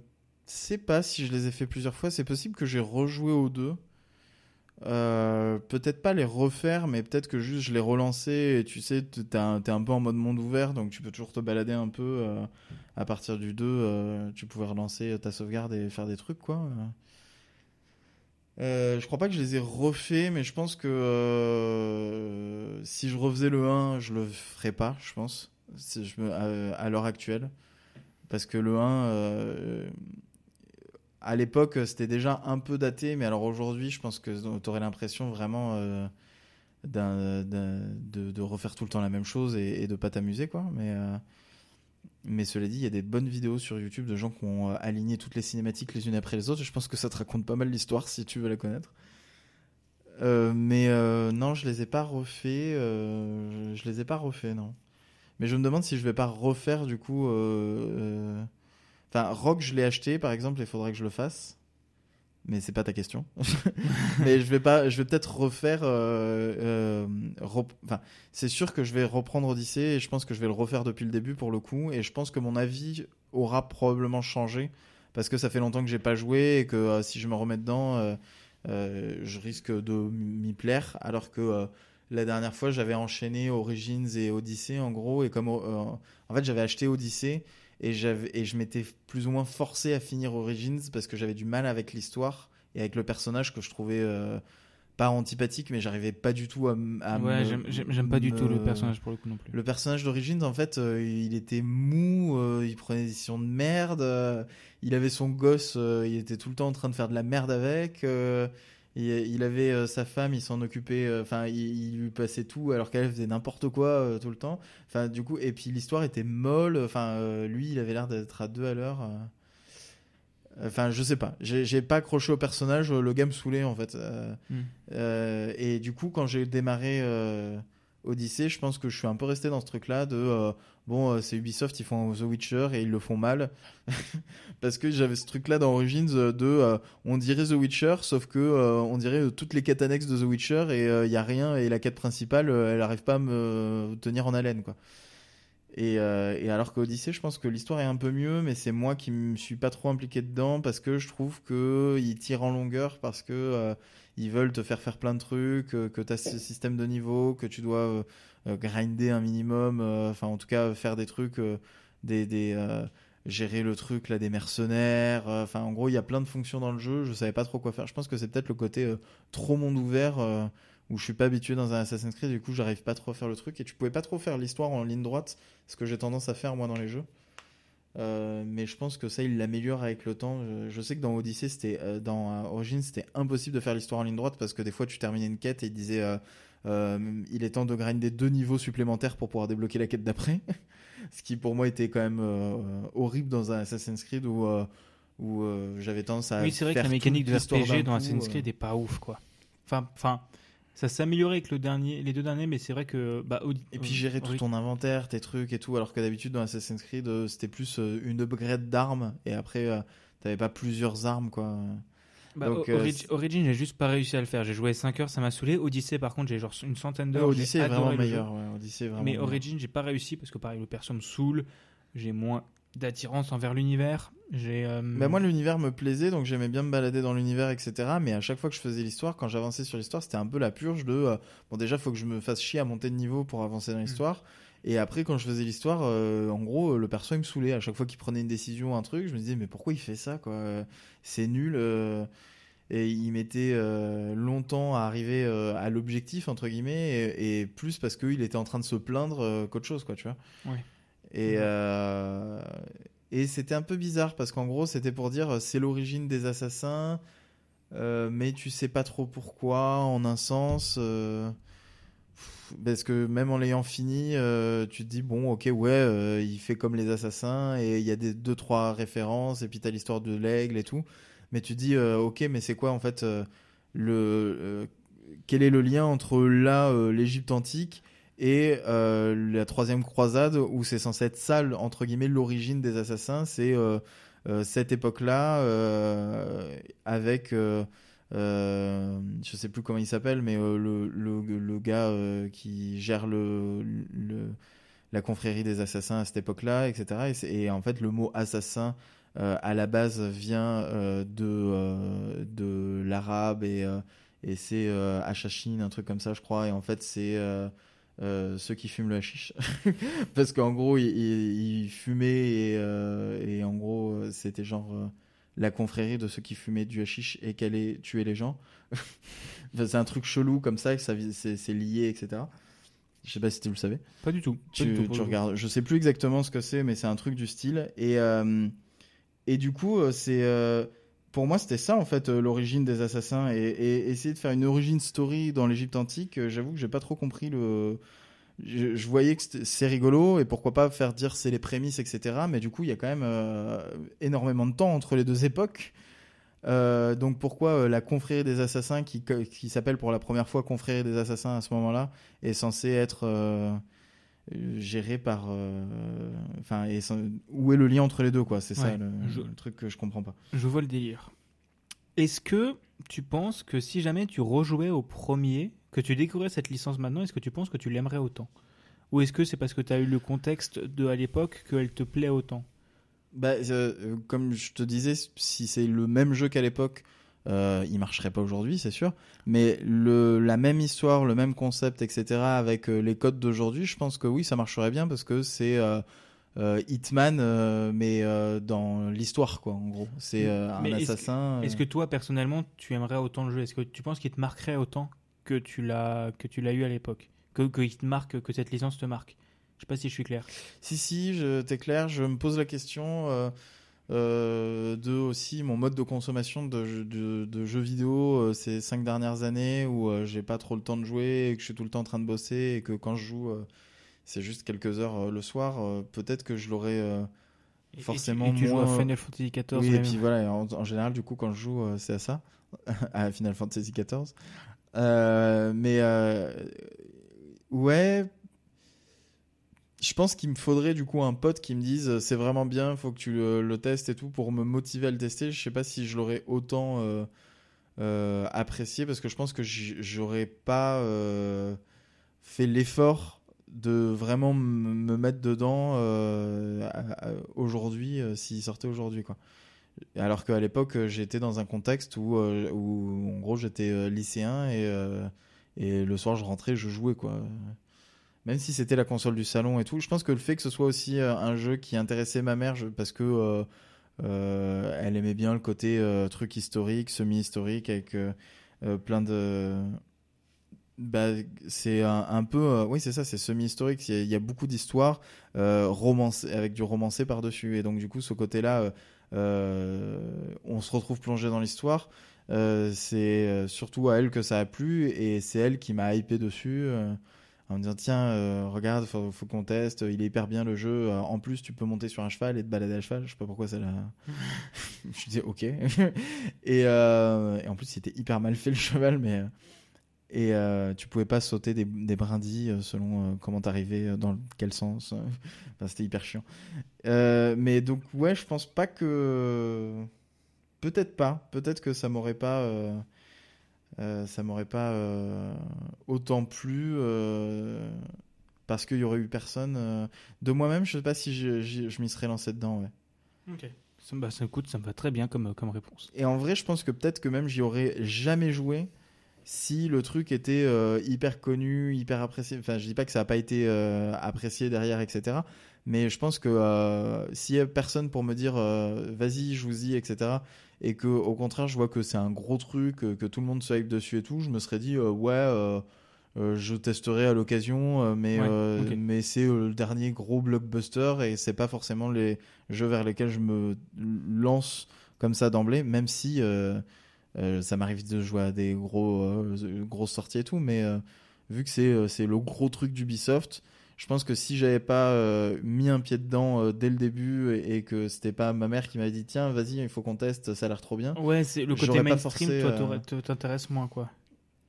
sais pas si je les ai fait plusieurs fois. C'est possible que j'ai rejoué aux deux. Euh, peut-être pas les refaire, mais peut-être que juste je les relançais et tu sais, t- t'es un, t'es un peu en mode monde ouvert, donc tu peux toujours te balader un peu. euh, à partir du 2, euh, tu pouvais relancer ta sauvegarde et faire des trucs, quoi. Euh, je crois pas que je les ai refaits, mais je pense que euh, si je refaisais le 1, je le ferais pas, je pense, me, à, l'heure actuelle. Parce que le 1, euh, à l'époque, c'était déjà un peu daté, mais alors aujourd'hui, je pense que tu aurais l'impression vraiment euh, de, refaire tout le temps la même chose et, et de pas t'amuser, quoi. Mais, euh, mais cela dit, il y a des bonnes vidéos sur YouTube de gens qui ont euh, aligné toutes les cinématiques les unes après les autres. Je pense que ça te raconte pas mal l'histoire si tu veux la connaître. Euh, mais euh, non, je les ai pas refaits. je les ai pas refaits, non. Mais je me demande si je vais pas refaire du coup. Enfin, Rock, je l'ai acheté par exemple, il faudrait que je le fasse. Mais c'est pas ta question. mais je vais pas, je vais peut-être refaire. euh, euh, rep- enfin, c'est sûr que je vais reprendre Odyssée et je pense que je vais le refaire depuis le début pour le coup. Et je pense que mon avis aura probablement changé parce que ça fait longtemps que j'ai pas joué et que euh, si je me remets dedans, je risque de m'y plaire. Alors que la dernière fois, j'avais enchaîné Origins et Odyssée en gros. Et comme en fait, j'avais acheté Odyssée et, je m'étais plus ou moins forcé à finir Origins parce que j'avais du mal avec l'histoire et avec le personnage que je trouvais euh, pas antipathique, mais j'arrivais pas du tout à, à ouais, me- j'aime- pas du tout le personnage pour le coup non plus. le personnage d'Origins, en fait, euh, il était mou, euh, il prenait des décisions de merde, il avait son gosse, il était tout le temps en train de faire de la merde avec, il, avait euh, sa femme, il s'en occupait, euh, enfin, il, il lui passait tout alors qu'elle faisait n'importe quoi euh, tout le temps. Enfin, du coup, et puis l'histoire était molle, enfin, lui, il avait l'air d'être à deux à l'heure. Enfin, je sais pas, j'ai pas accroché au personnage, le gars me saoulait en fait. Hmm. et du coup, quand j'ai démarré Odyssey, je pense que je suis un peu resté dans ce truc-là de bon, euh, c'est Ubisoft, ils font The Witcher et ils le font mal. Parce que j'avais ce truc-là dans Origins euh, de euh, on dirait The Witcher, sauf que euh, on dirait euh, toutes les quêtes annexes de The Witcher et il y a rien et la quête principale, euh, elle arrive pas à me tenir en haleine quoi. Et, euh, et alors qu'Odyssée, je pense que l'histoire est un peu mieux, mais c'est moi qui me suis pas trop impliqué dedans parce que je trouve que ils tirent en longueur parce que euh, ils veulent te faire faire plein de trucs, euh, que tu as ce système de niveau, que tu dois euh, euh, grinder un minimum, euh, enfin en tout cas faire des trucs, euh, euh, gérer le truc là des mercenaires, euh, enfin en gros il y a plein de fonctions dans le jeu, je savais pas trop quoi faire. Je pense que c'est peut-être le côté euh, trop monde ouvert euh, où je suis pas habitué dans un Assassin's Creed, du coup j'arrive pas trop à faire le truc et tu pouvais pas trop faire l'histoire en ligne droite, ce que j'ai tendance à faire moi dans les jeux. Euh, mais je pense que ça, il l'améliore avec le temps. Je, sais que dans Odyssey, c'était euh, dans euh, Origins, c'était impossible de faire l'histoire en ligne droite parce que des fois, tu terminais une quête et il disait euh, il est temps de grinder deux niveaux supplémentaires pour pouvoir débloquer la quête d'après. Ce qui pour moi était quand même euh, horrible dans un Assassin's Creed où, euh, où j'avais tendance à. Oui, c'est vrai que la mécanique de RPG dans coup, Assassin's. Creed est pas ouf, quoi. Enfin, enfin, ça s'est amélioré avec le dernier, les deux derniers, mais c'est vrai que bah, Et puis gérer tout ton inventaire, tes trucs et tout, alors que d'habitude dans Assassin's Creed, c'était plus une upgrade d'armes et après, t'avais pas plusieurs armes quoi. Bah, Donc, euh, Origin, j'ai juste pas réussi à le faire. J'ai joué 5 heures, ça m'a saoulé. Odyssey, par contre, j'ai genre une centaine d'heures. Odyssey est vraiment meilleur. ouais, Odyssey est vraiment Mais. Origin, j'ai pas réussi parce que pareil, le perso me saoule. J'ai moins d'attirance envers l'univers. J'ai. euh, Bah, moi, l'univers me plaisait, donc j'aimais bien me balader dans l'univers, etc. Mais à chaque fois que je faisais l'histoire, quand j'avançais sur l'histoire, c'était un peu la purge de euh, bon, déjà, faut que je me fasse chier à monter de niveau pour avancer Mm. dans l'histoire. Et après, quand je faisais l'histoire, euh, en gros, le perso il me saoulait. À chaque fois qu'il prenait une décision, un truc, je me disais, mais pourquoi il fait ça, quoi? C'est nul. euh, Et il mettait euh, longtemps à arriver à l'objectif, entre guillemets, et, et plus parce qu'il était en train de se plaindre qu'autre chose, quoi, tu vois? Et, et c'était un peu bizarre parce qu'en gros, c'était pour dire c'est l'origine des assassins, mais tu sais pas trop pourquoi, en un sens. Parce que même en l'ayant fini, euh, tu te dis bon, ok, ouais, euh, il fait comme les assassins et il y a des deux trois références et puis t'as l'histoire de l'aigle et tout. Mais tu te dis euh, ok, mais c'est quoi en fait le quel est le lien entre là l'Égypte antique et la troisième croisade où c'est censé être ça entre guillemets l'origine des assassins? C'est cette époque là avec euh, je sais plus comment il s'appelle mais euh, le, le, gars euh, qui gère le, la confrérie des assassins à cette époque là etc et, en fait le mot assassin à la base vient de de l'arabe et et c'est Hachachine, un truc comme ça, je crois. Et en fait, c'est ceux qui fument le hashish. Parce qu'en gros, ils il, il fumaient et, en gros, c'était genre la confrérie de ceux qui fumaient du hashish et qui allaient tuer les gens. C'est un truc chelou comme ça, que ça c'est lié, etc. Je sais pas si tu le savais. Pas du tout. Pas Tu, du tout, pour tu le coup. regardes, je sais plus exactement ce que c'est, mais c'est un truc du style. Et, euh, et du coup, euh, c'est euh, pour moi, c'était ça en fait l'origine des assassins et, et essayer de faire une origin story dans l'Égypte antique. J'avoue que j'ai pas trop compris le. Je, je voyais que c'est rigolo et pourquoi pas faire dire c'est les prémices, etc. Mais du coup, il y a quand même euh, énormément de temps entre les deux époques. Euh, donc pourquoi euh, la confrérie des assassins qui, qui s'appelle pour la première fois confrérie des assassins à ce moment-là est censée être gérée par enfin où est le lien entre les deux quoi c'est ça le, je- le truc que je comprends pas Je vois le délire. Est-ce que tu penses que si jamais tu rejouais au premier, que tu découvrais cette licence maintenant, est-ce que tu penses que tu l'aimerais autant? Ou est-ce que c'est parce que tu as eu le contexte de à l'époque qu'elle te plaît autant? Bah, euh, comme je te disais, si c'est le même jeu qu'à l'époque, euh, il marcherait pas aujourd'hui, c'est sûr. Mais le, la même histoire, le même concept, etc., avec euh, les codes d'aujourd'hui, je pense que oui, ça marcherait bien parce que c'est euh, Hitman, mais dans l'histoire, quoi, en gros. C'est un Mais est-ce que- assassin. Est-ce que toi, personnellement, tu aimerais autant le jeu? Est-ce que tu penses qu'il te marquerait autant que tu l'as que tu l'as eu à l'époque que qu'il te marque, que cette licence te marque Je sais pas si je suis clair. Si, si, t'es clair, je me pose la question euh, euh, de aussi mon mode de consommation de, jeux- de, de jeux vidéo euh, ces cinq dernières années où euh, j'ai pas trop le temps de jouer et que je suis tout le temps en train de bosser et que quand je joue, c'est juste quelques heures le soir. Peut-être que je l'aurais. Et- et tu- Forcément Et tu, joues à moins- Final Fantasy XIV. oui, et puis voilà, en, en général, du coup, quand je joue, euh, c'est à ça, à Final Fantasy XIV. Euh, mais euh, ouais, je pense qu'il me faudrait du coup un pote qui me dise euh, c'est vraiment bien, faut que tu le, testes et tout pour me motiver à le tester. Je sais pas si je l'aurais autant apprécié parce que je pense que j'aurais pas fait l'effort de vraiment me mettre dedans aujourd'hui s'il sortait aujourd'hui quoi. Alors qu'à l'époque euh, j'étais dans un contexte où, euh, où en gros j'étais euh, lycéen et, et le soir je rentrais je jouais quoi. Même si c'était la console du salon et tout, je pense que le fait que ce soit aussi un jeu qui intéressait ma mère parce que elle aimait bien le côté truc historique, semi-historique avec plein de bah, c'est un, peu oui c'est ça c'est semi-historique il y y a beaucoup d'histoires avec du romancé par dessus et donc du coup ce côté là on se retrouve plongé dans l'histoire. Euh, c'est euh, surtout à elle que ça a plu et c'est elle qui m'a hypé dessus euh, en me disant tiens euh, regarde faut, faut qu'on teste il est hyper bien le jeu Euh, en plus tu peux monter sur un cheval et te balader à cheval. Je sais pas pourquoi ça l'a je dis ok. Et, euh, et en plus c'était hyper mal fait le cheval mais et euh, tu pouvais pas sauter des, des brindilles euh, selon euh, comment t'arrivais, euh, dans quel sens. Enfin, c'était hyper chiant. Euh, mais donc, ouais, je pense pas que. Peut-être pas. Peut-être que ça m'aurait pas. ça m'aurait pas autant plu. parce qu'il y aurait eu personne. De moi-même, je sais pas si je, je- je m'y serais lancé dedans, ouais. Ok. Ça, me- bah, ça, écoute, ça me va très bien comme, comme réponse. Et en vrai, je pense que peut-être que même j'y aurais jamais joué si le truc était euh, hyper connu, hyper apprécié. Enfin, je dis pas que ça n'a pas été euh, apprécié derrière, etc. Mais je pense que euh, s'il y a personne pour me dire vas-y, joue-y, etc. Et que au contraire, je vois que c'est un gros truc, que tout le monde se hype dessus et tout, je me serais dit ouais. je testerai à l'occasion, mais, Ouais, mais c'est le dernier gros blockbuster et c'est pas forcément les jeux vers lesquels je me lance comme ça d'emblée, même si ça m'arrive de jouer à des gros, euh, grosses sorties et tout, mais euh, vu que c'est euh, c'est le gros truc d'Ubisoft, je pense que si j'avais pas euh, mis un pied dedans euh, dès le début et, et que c'était pas ma mère qui m'avait dit tiens vas-y il faut qu'on teste ça a l'air trop bien Ouais, c'est le côté mainstream, forcé, toi, euh, t'intéresse moins, quoi.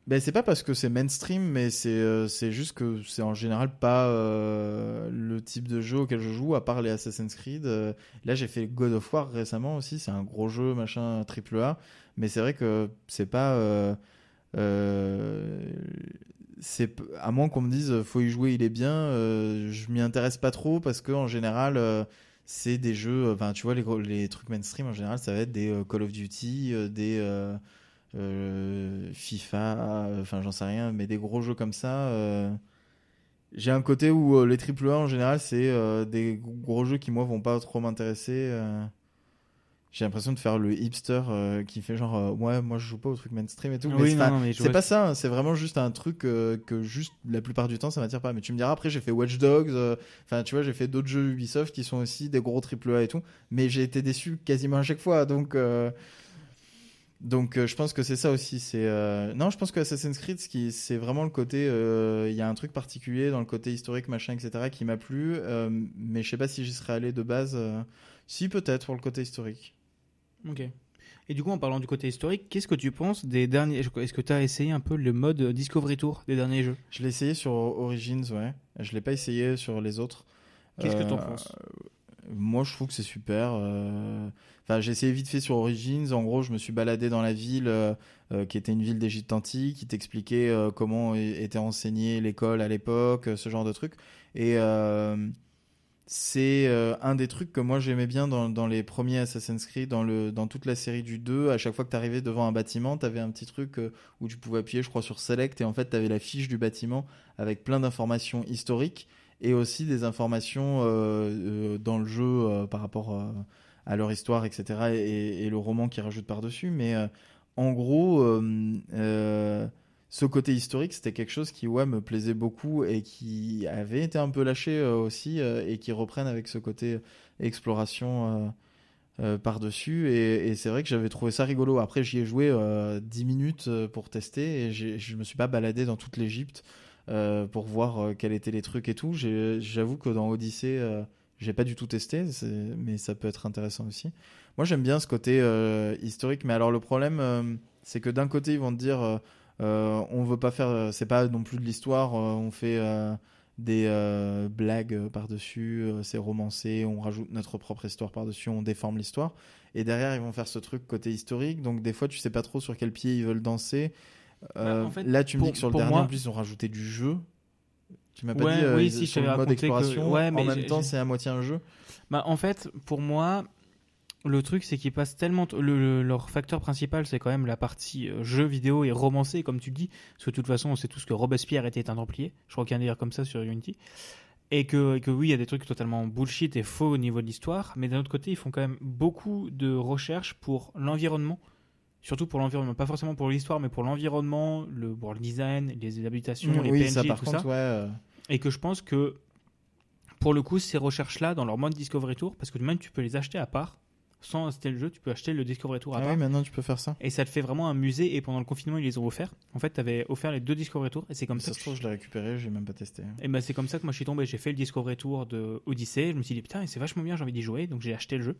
Ben c'est pas parce que c'est mainstream mais c'est euh, juste que c'est en général pas euh, le type de jeu auquel je joue à part les Assassin's Creed Euh, là j'ai fait God of War récemment aussi c'est un gros jeu machin triple A mais c'est vrai que c'est pas euh, c'est à moins qu'on me dise faut y jouer il est bien je m'y intéresse pas trop parce que en général c'est des jeux enfin tu vois les, les trucs mainstream en général ça va être des Call of Duty des euh, FIFA euh, enfin j'en sais rien mais des gros jeux comme ça euh, j'ai un côté où les AAA en général c'est des gros jeux qui moi vont pas trop m'intéresser j'ai l'impression de faire le hipster qui fait genre ouais moi je joue pas au truc mainstream et tout mais oui, mais c'est pas ça, hein, c'est vraiment juste un truc que juste la plupart du temps ça m'attire pas. Mais tu me diras après j'ai fait Watch Dogs, enfin tu vois j'ai fait d'autres jeux Ubisoft qui sont aussi des gros triple A et tout, mais j'ai été déçu quasiment à chaque fois. Donc donc euh, je pense que c'est ça aussi. C'est euh, non je pense que Assassin's Creed c'est vraiment le côté euh, il y a un truc particulier dans le côté historique machin etc qui m'a plu, mais je sais pas si j'y serais allé de base. Si peut-être pour le côté historique. Ok. Et du coup, en parlant du côté historique, qu'est-ce que tu penses des derniers Est-ce que tu as essayé un peu le mode Discovery Tour des derniers jeux? Je l'ai essayé sur Origins ouais, je l'ai pas essayé sur les autres. Qu'est-ce que t'en Euh, penses? Moi, je trouve que c'est super. euh, j'ai essayé vite fait sur Origins. En gros, je me suis baladé dans la ville euh, euh, qui était une ville d'Égypte antique, qui t'expliquait comment était enseignée l'école à l'époque, ce genre de trucs. Et c'est un des trucs que moi j'aimais bien dans, dans les premiers Assassin's Creed, dans, le, dans toute la série du 2. À chaque fois que tu arrivais devant un bâtiment, tu avais un petit truc où tu pouvais appuyer, je crois, sur Select, et en fait, tu avais la fiche du bâtiment avec plein d'informations historiques et aussi des informations euh, euh, dans le jeu euh, par rapport à leur histoire, etc. Et, le roman qui rajoute par-dessus. Mais en gros, ce côté historique, c'était quelque chose qui ouais, me plaisait beaucoup et qui avait été un peu lâché aussi et qui reprennent avec ce côté exploration par-dessus. Et, c'est vrai que j'avais trouvé ça rigolo. Après, j'y ai joué euh, 10 minutes pour tester et je me suis pas baladé dans toute l'Égypte euh, pour voir euh, quels étaient les trucs et tout. J'avoue que dans Odyssey, euh, j'ai pas du tout testé, mais ça peut être intéressant aussi. Moi, j'aime bien ce côté historique, mais alors le problème, c'est que d'un côté, ils vont te dire, on veut pas faire, c'est pas non plus de l'histoire, on fait des blagues par-dessus, c'est romancé, on rajoute notre propre histoire par-dessus, on déforme l'histoire. Et derrière, ils vont faire ce truc côté historique, donc des fois, tu sais pas trop sur quel pied ils veulent danser. Euh, Bah, en fait, là, tu me pour- dis que sur le dernier, moi- en plus, ils ont rajouté du jeu. Tu m'as pas Ouais, dit, euh, oui, si, je sur le mode raconté que- exploration, ouais, mais en même temps, c'est à moitié un jeu. Bah, en fait, pour moi, le truc, c'est qu'ils passent tellement. t- le- le- leur facteur principal, c'est quand même la partie euh, jeu vidéo et romancé, comme tu dis. Parce que de toute façon, on sait tous que Robespierre était un Templier. Je crois qu'il y a un délire comme ça sur Unity. Et que, et que oui, il y a des trucs totalement bullshit et faux au niveau de l'histoire. Mais d'un autre côté, ils font quand même beaucoup de recherches pour l'environnement. Surtout pour l'environnement. Pas forcément pour l'histoire, mais pour l'environnement, le, design, les habitations, les oui, PNJ ça, par tout contre, ça. ouais. euh, Et que je pense que, pour le coup, ces recherches-là, dans leur mode Discovery Tour, parce que même tu peux les acheter à part, sans acheter le jeu, tu peux acheter le Discovery Tour à Ah part. oui, maintenant, tu peux faire ça. Et ça te fait vraiment un musée. Et pendant le confinement, ils les ont offerts. En fait, tu avais offert les deux Discovery Tours. Et c'est comme ça, Ça se trouve, je l'ai récupéré, j'ai même pas testé. et ben c'est comme ça que moi je suis tombé. J'ai fait le Discovery Tour de Odyssey. Je me suis dit putain, c'est vachement bien, j'ai envie d'y jouer. Donc j'ai acheté le jeu.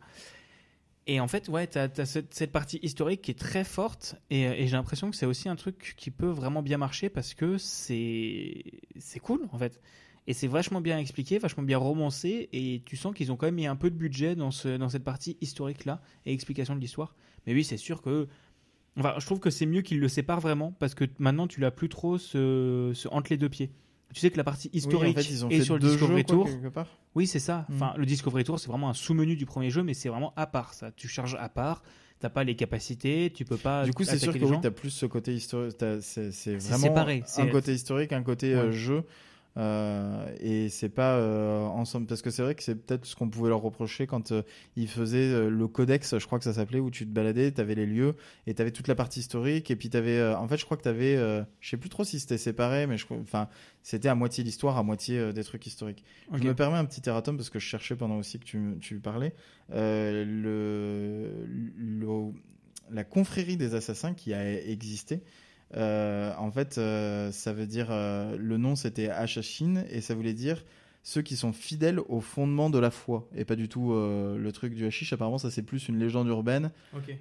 Et en fait, ouais, t'as as cette, partie historique qui est très forte. Et, j'ai l'impression que c'est aussi un truc qui peut vraiment bien marcher parce que c'est cool en fait. Et c'est vachement bien expliqué, vachement bien romancé. Et tu sens qu'ils ont quand même mis un peu de budget dans, ce, dans cette partie historique là et explication de l'histoire. Mais oui, c'est sûr que. Enfin, je trouve que c'est mieux qu'ils le séparent vraiment parce que maintenant tu l'as plus trop ce, ce entre les deux pieds. Tu sais que la partie historique oui, en fait, ils ont est sur le Discovery jeux, quoi, Tour. quelque part. Oui, c'est ça. Mm. Enfin, le Discovery Tour, c'est vraiment un sous-menu du premier jeu, mais c'est vraiment à part ça. Tu charges à part, t'as pas les capacités, tu peux pas. Du coup, c'est sûr que oui, t'as plus ce côté historique. C'est vraiment séparé, un côté historique, un côté euh, Ouais. jeu. Euh, et c'est pas euh, ensemble. Parce que c'est vrai que c'est peut-être ce qu'on pouvait leur reprocher quand euh, ils faisaient euh, le codex je crois que ça s'appelait où tu te baladais t'avais les lieux et t'avais toute la partie historique. Et puis t'avais en fait je crois que t'avais je sais plus trop si c'était séparé mais je enfin c'était à moitié l'histoire à moitié des trucs historiques. Je me permets un petit erratum parce que je cherchais pendant aussi que tu, tu parlais. Le, le- la confrérie des assassins qui a existé, euh, en fait, euh, ça veut dire. euh, le nom c'était Hashashin et ça voulait dire ceux qui sont fidèles au fondement de la foi et pas du tout le truc du hashish. Apparemment, ça c'est plus une légende urbaine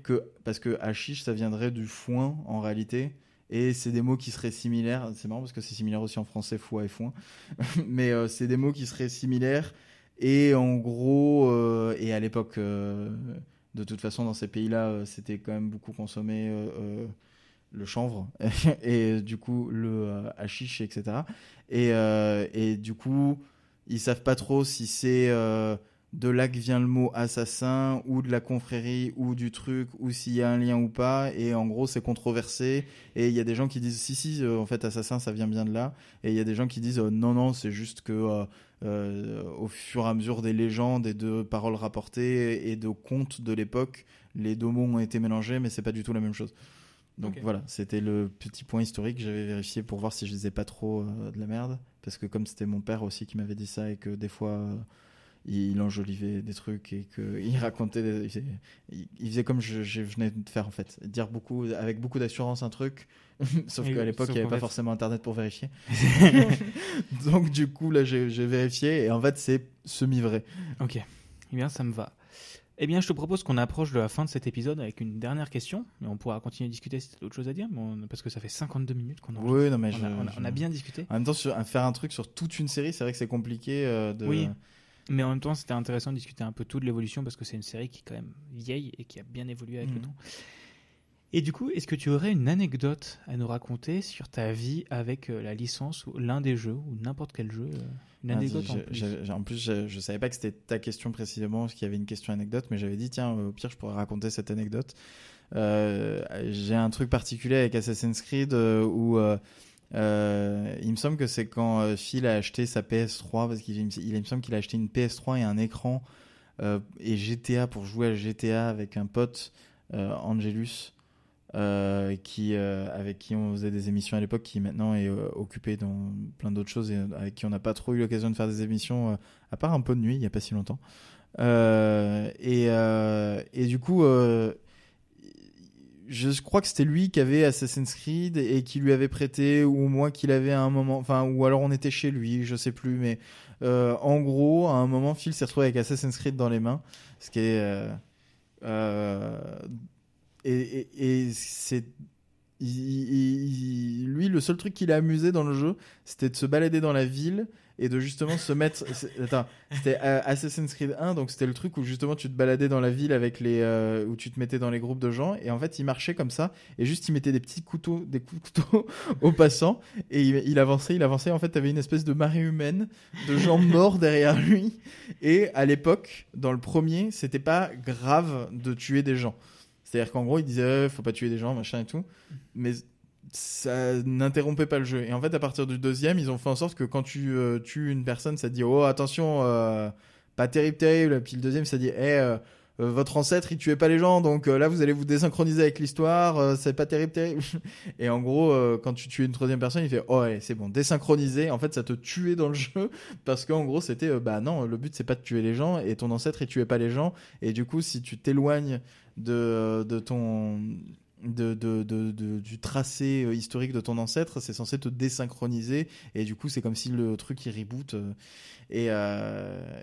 que parce que hashish ça viendrait du foin en réalité et c'est des mots qui seraient similaires c'est marrant parce que c'est similaire aussi en français foi et foin mais c'est des mots qui seraient similaires et en gros et à l'époque de toute façon dans ces pays là c'était quand même beaucoup consommé le chanvre et du coup le euh, hashish etc et, euh, et du coup ils savent pas trop si c'est euh, de là que vient le mot assassin ou de la confrérie ou du truc ou s'il y a un lien ou pas. Et en gros c'est controversé. Et il y a des gens qui disent si si en fait assassin ça vient bien de là. Et il y a des gens qui disent non non c'est juste que au fur et à mesure des légendes et de paroles rapportées et de contes de l'époque les deux mots ont été mélangés mais c'est pas du tout la même chose donc voilà c'était le petit point historique que j'avais vérifié pour voir si je disais pas trop euh, de la merde. Parce que comme c'était mon père aussi qui m'avait dit ça et que des fois euh, il enjolivait des trucs et qu'il racontait des- il, faisait, il- faisait comme je, je venais de faire en fait. Dire beaucoup avec beaucoup d'assurance un truc. Sauf qu'à l'époque il n'y avait pas fait- forcément internet pour vérifier. Donc du coup là j'ai vérifié et en fait c'est semi vrai Ok. Eh bien, ça me va. Eh bien, je te propose qu'on approche de la fin de cet épisode avec une dernière question. Mais on pourra continuer à discuter si tu as d'autres choses à dire. mais on- Parce que ça fait 52 minutes qu'on enregistre. oui non mais on, je- a, on a- je- on a bien discuté. en même temps sur, faire un truc sur toute une série c'est vrai que c'est compliqué euh, de Oui. Mais en même temps, c'était intéressant de discuter un peu tout de l'évolution parce que c'est une série qui est quand même vieille et qui a bien évolué avec le Mhm. temps. Et du coup, est-ce que tu aurais une anecdote à nous raconter sur ta vie avec euh, la licence ou l'un des jeux ou n'importe quel jeu euh, Une Ah, anecdote en plus? En plus, je, je savais pas que c'était ta question précisément, parce qu'il y avait une question anecdote, mais j'avais dit, tiens, au pire, je pourrais raconter cette anecdote. Euh, j'ai un truc particulier avec Assassin's Creed euh, où euh, il me semble que c'est quand Phil a acheté sa PS3, parce qu'il il, me- il me semble qu'il a acheté une PS3 et un écran et GTA pour jouer à GTA avec un pote, Angelus. Euh, qui euh, avec qui on faisait des émissions à l'époque, qui maintenant est euh, occupé dans plein d'autres choses et avec qui on n'a pas trop eu l'occasion de faire des émissions, euh, à part un peu de nuit, il y a pas si longtemps. Et, et du coup, je crois que c'était lui qui avait Assassin's Creed et qui lui avait prêté, ou moi qui l'avais à un moment, enfin, ou alors on était chez lui, je sais plus, mais en gros, à un moment, Phil s'est retrouvé avec Assassin's Creed dans les mains, ce qui est. euh, et et, et c'est. il- il- il- lui, le seul truc qui l'a amusé dans le jeu, c'était de se balader dans la ville et de justement se mettre. Attends, c'était euh, Assassin's Creed 1, donc c'était le truc où justement tu te baladais dans la ville avec les. euh, où tu te mettais dans les groupes de gens et en fait il marchait comme ça et juste il mettait des petits couteaux, des coups de couteau aux passants et il, il avançait, il avançait. En fait, t'avais une espèce de marée humaine de gens morts derrière lui et à l'époque, dans le premier, c'était pas grave de tuer des gens. C'est-à-dire qu'en gros, il disait euh, faut pas tuer des gens, machin et tout, mais ça n'interrompait pas le jeu. Et en fait, à partir du deuxième, ils ont fait en sorte que quand tu euh, tues une personne, ça dit oh attention, euh, pas terrible, terrible. Puis le deuxième, ça dit eh euh, votre ancêtre il tuait pas les gens, donc euh, là vous allez vous désynchroniser avec l'histoire, euh, c'est pas terrible, terrible. Et en gros, euh, quand tu tues une troisième personne, il fait oh ouais, c'est bon, désynchroniser. En fait, ça te tuait dans le jeu parce qu'en gros, c'était euh, bah non, le but c'est pas de tuer les gens et ton ancêtre il tuait pas les gens. Et du coup, si tu t'éloignes de, ton de, de, de, du tracé euh, historique de ton ancêtre, c'est censé te désynchroniser et du coup c'est comme si le truc il reboot euh, et euh,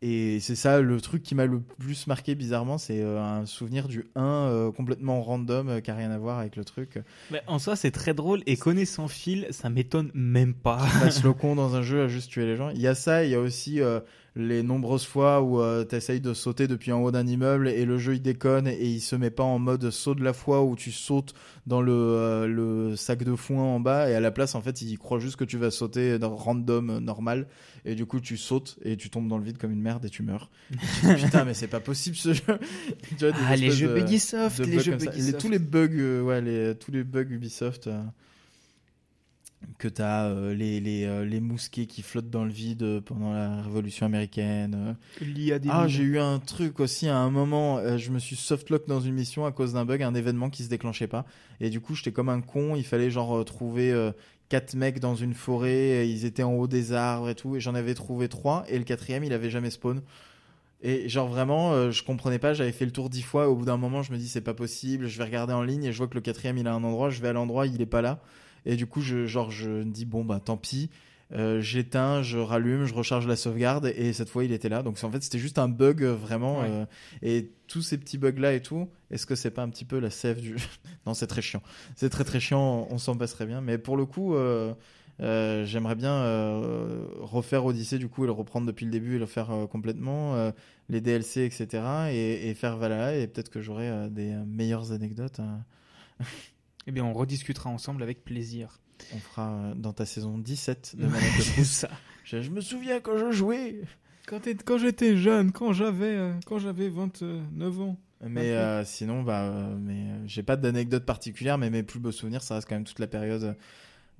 et c'est ça le truc qui m'a le plus marqué bizarrement, c'est euh, un souvenir du 1 euh, complètement random euh, qui a rien à voir avec le truc. Mais en soi, c'est très drôle et connaissant Phil, ça m'étonne même pas. passe le con dans un jeu à juste tuer les gens. Il y a ça, il y a aussi euh, les nombreuses fois où euh, t'essayes de sauter depuis en haut d'un immeuble et le jeu il déconne et il se met pas en mode saut de la foi où tu sautes dans le, euh, le sac de foin en bas et à la place en fait il croit juste que tu vas sauter dans random euh, normal et du coup tu sautes et tu tombes dans le vide comme une merde et tu meurs. Et tu dis, Putain mais c'est pas possible ce jeu. Tu vois, Ah, les jeux de- Ubisoft, de les jeux. Ubisoft. Les- tous les bugs, euh, ouais, les, tous les bugs Ubisoft que t'as, euh, les les euh, les mousquets qui flottent dans le vide euh, pendant la Révolution américaine. des Ah, j'ai eu un truc aussi à un moment. euh, je me suis softlock dans une mission à cause d'un bug, un événement qui se déclenchait pas. Et du coup, j'étais comme un con. Il fallait genre trouver quatre mecs dans une forêt. Ils étaient en haut des arbres et tout. Et j'en avais trouvé trois. Et le quatrième, il avait jamais spawn. Et genre vraiment, euh, je comprenais pas. J'avais fait le tour dix fois. Et au bout d'un moment, je me dis c'est pas possible. Je vais regarder en ligne et je vois que le quatrième, il a un endroit. Je vais à l'endroit, il est pas là. Et du coup, je genre je me dis bon bah tant pis. Euh, j'éteins, je rallume, je recharge la sauvegarde et cette fois il était là. Donc en fait c'était juste un bug euh, vraiment. Ouais. euh, et tous ces petits bugs là et tout, est-ce que c'est pas un petit peu la sève du Non, c'est très chiant. C'est très très chiant. On s'en passerait bien. Mais pour le coup, j'aimerais bien refaire Odyssey du coup et le reprendre depuis le début et le faire complètement, les DLC etc. Et, et faire Valhalla et peut-être que j'aurai des meilleures anecdotes. Eh bien, on rediscutera ensemble avec plaisir. On fera euh, dans ta saison 17 de Manette de Proust. ça. Je, je me souviens quand je jouais. Quand, quand j'étais jeune, quand j'avais euh, quand j'avais 29 ans. Mais euh, sinon, bah, euh, mais euh, j'ai pas d'anecdote particulière, mais mes plus beaux souvenirs, ça reste quand même toute la période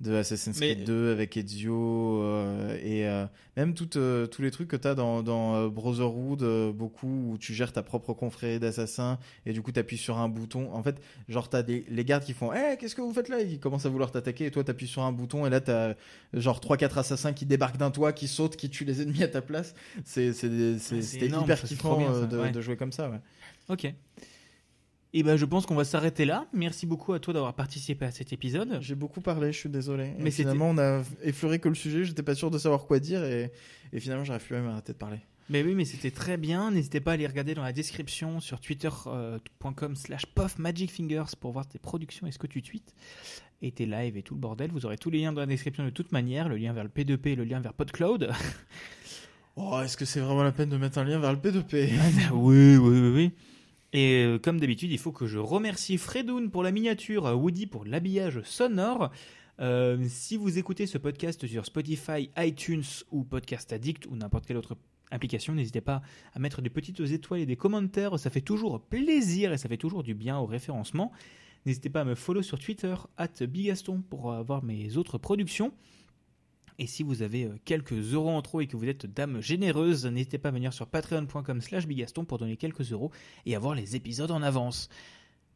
de Assassin's Mais- Creed 2 avec Ezio euh, et euh, même toutes, euh, tous les trucs que t'as dans, dans euh, Brotherhood, euh, beaucoup où tu gères ta propre confrérie d'assassins et du coup t'appuies sur un bouton. En fait, genre t'as des les gardes qui font, eh qu'est-ce que vous faites là? Ils commencent à vouloir t'attaquer et toi t'appuies sur un bouton et là t'as genre 3-4 assassins qui débarquent d'un toit, qui sautent, qui tuent les ennemis à ta place. C'est c'était hyper kiffant de, ouais. de jouer comme ça. Ouais. Ok. Et ben, je pense qu'on va s'arrêter là. Merci beaucoup à toi d'avoir participé à cet épisode. J'ai beaucoup parlé, je suis désolé. Mais finalement, on a effleuré que le sujet, j'étais pas sûr de savoir quoi dire et, et finalement, j'aurais pu même arrêter de parler. Mais oui, mais c'était très bien. N'hésitez pas à aller regarder dans la description sur twitter.com slash puffmagicfingers pour voir tes productions et ce que tu tweets et tes lives et tout le bordel. Vous aurez tous les liens dans la description de toute manière, le lien vers le P2P et le lien vers PodCloud. Oh, est-ce que c'est vraiment la peine de mettre un lien vers le P2P oui, oui, oui, oui. Et euh, comme d'habitude, il faut que je remercie Fredoun pour la miniature, Woody pour l'habillage sonore. Euh, si vous écoutez ce podcast sur Spotify, iTunes ou Podcast Addict ou n'importe quelle autre application, n'hésitez pas à mettre des petites étoiles et des commentaires, ça fait toujours plaisir et ça fait toujours du bien au référencement. N'hésitez pas à me follow sur Twitter, at Bigaston, pour avoir mes autres productions. Et si vous avez euh, quelques euros en trop et que vous êtes dame généreuse, n'hésitez pas à venir sur patreon.com slash bigaston pour donner quelques euros et avoir les épisodes en avance.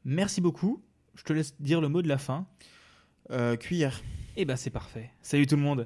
Merci beaucoup. Je te laisse dire le mot de la fin. Euh, cuillère. Et ben c'est parfait. Salut tout le monde.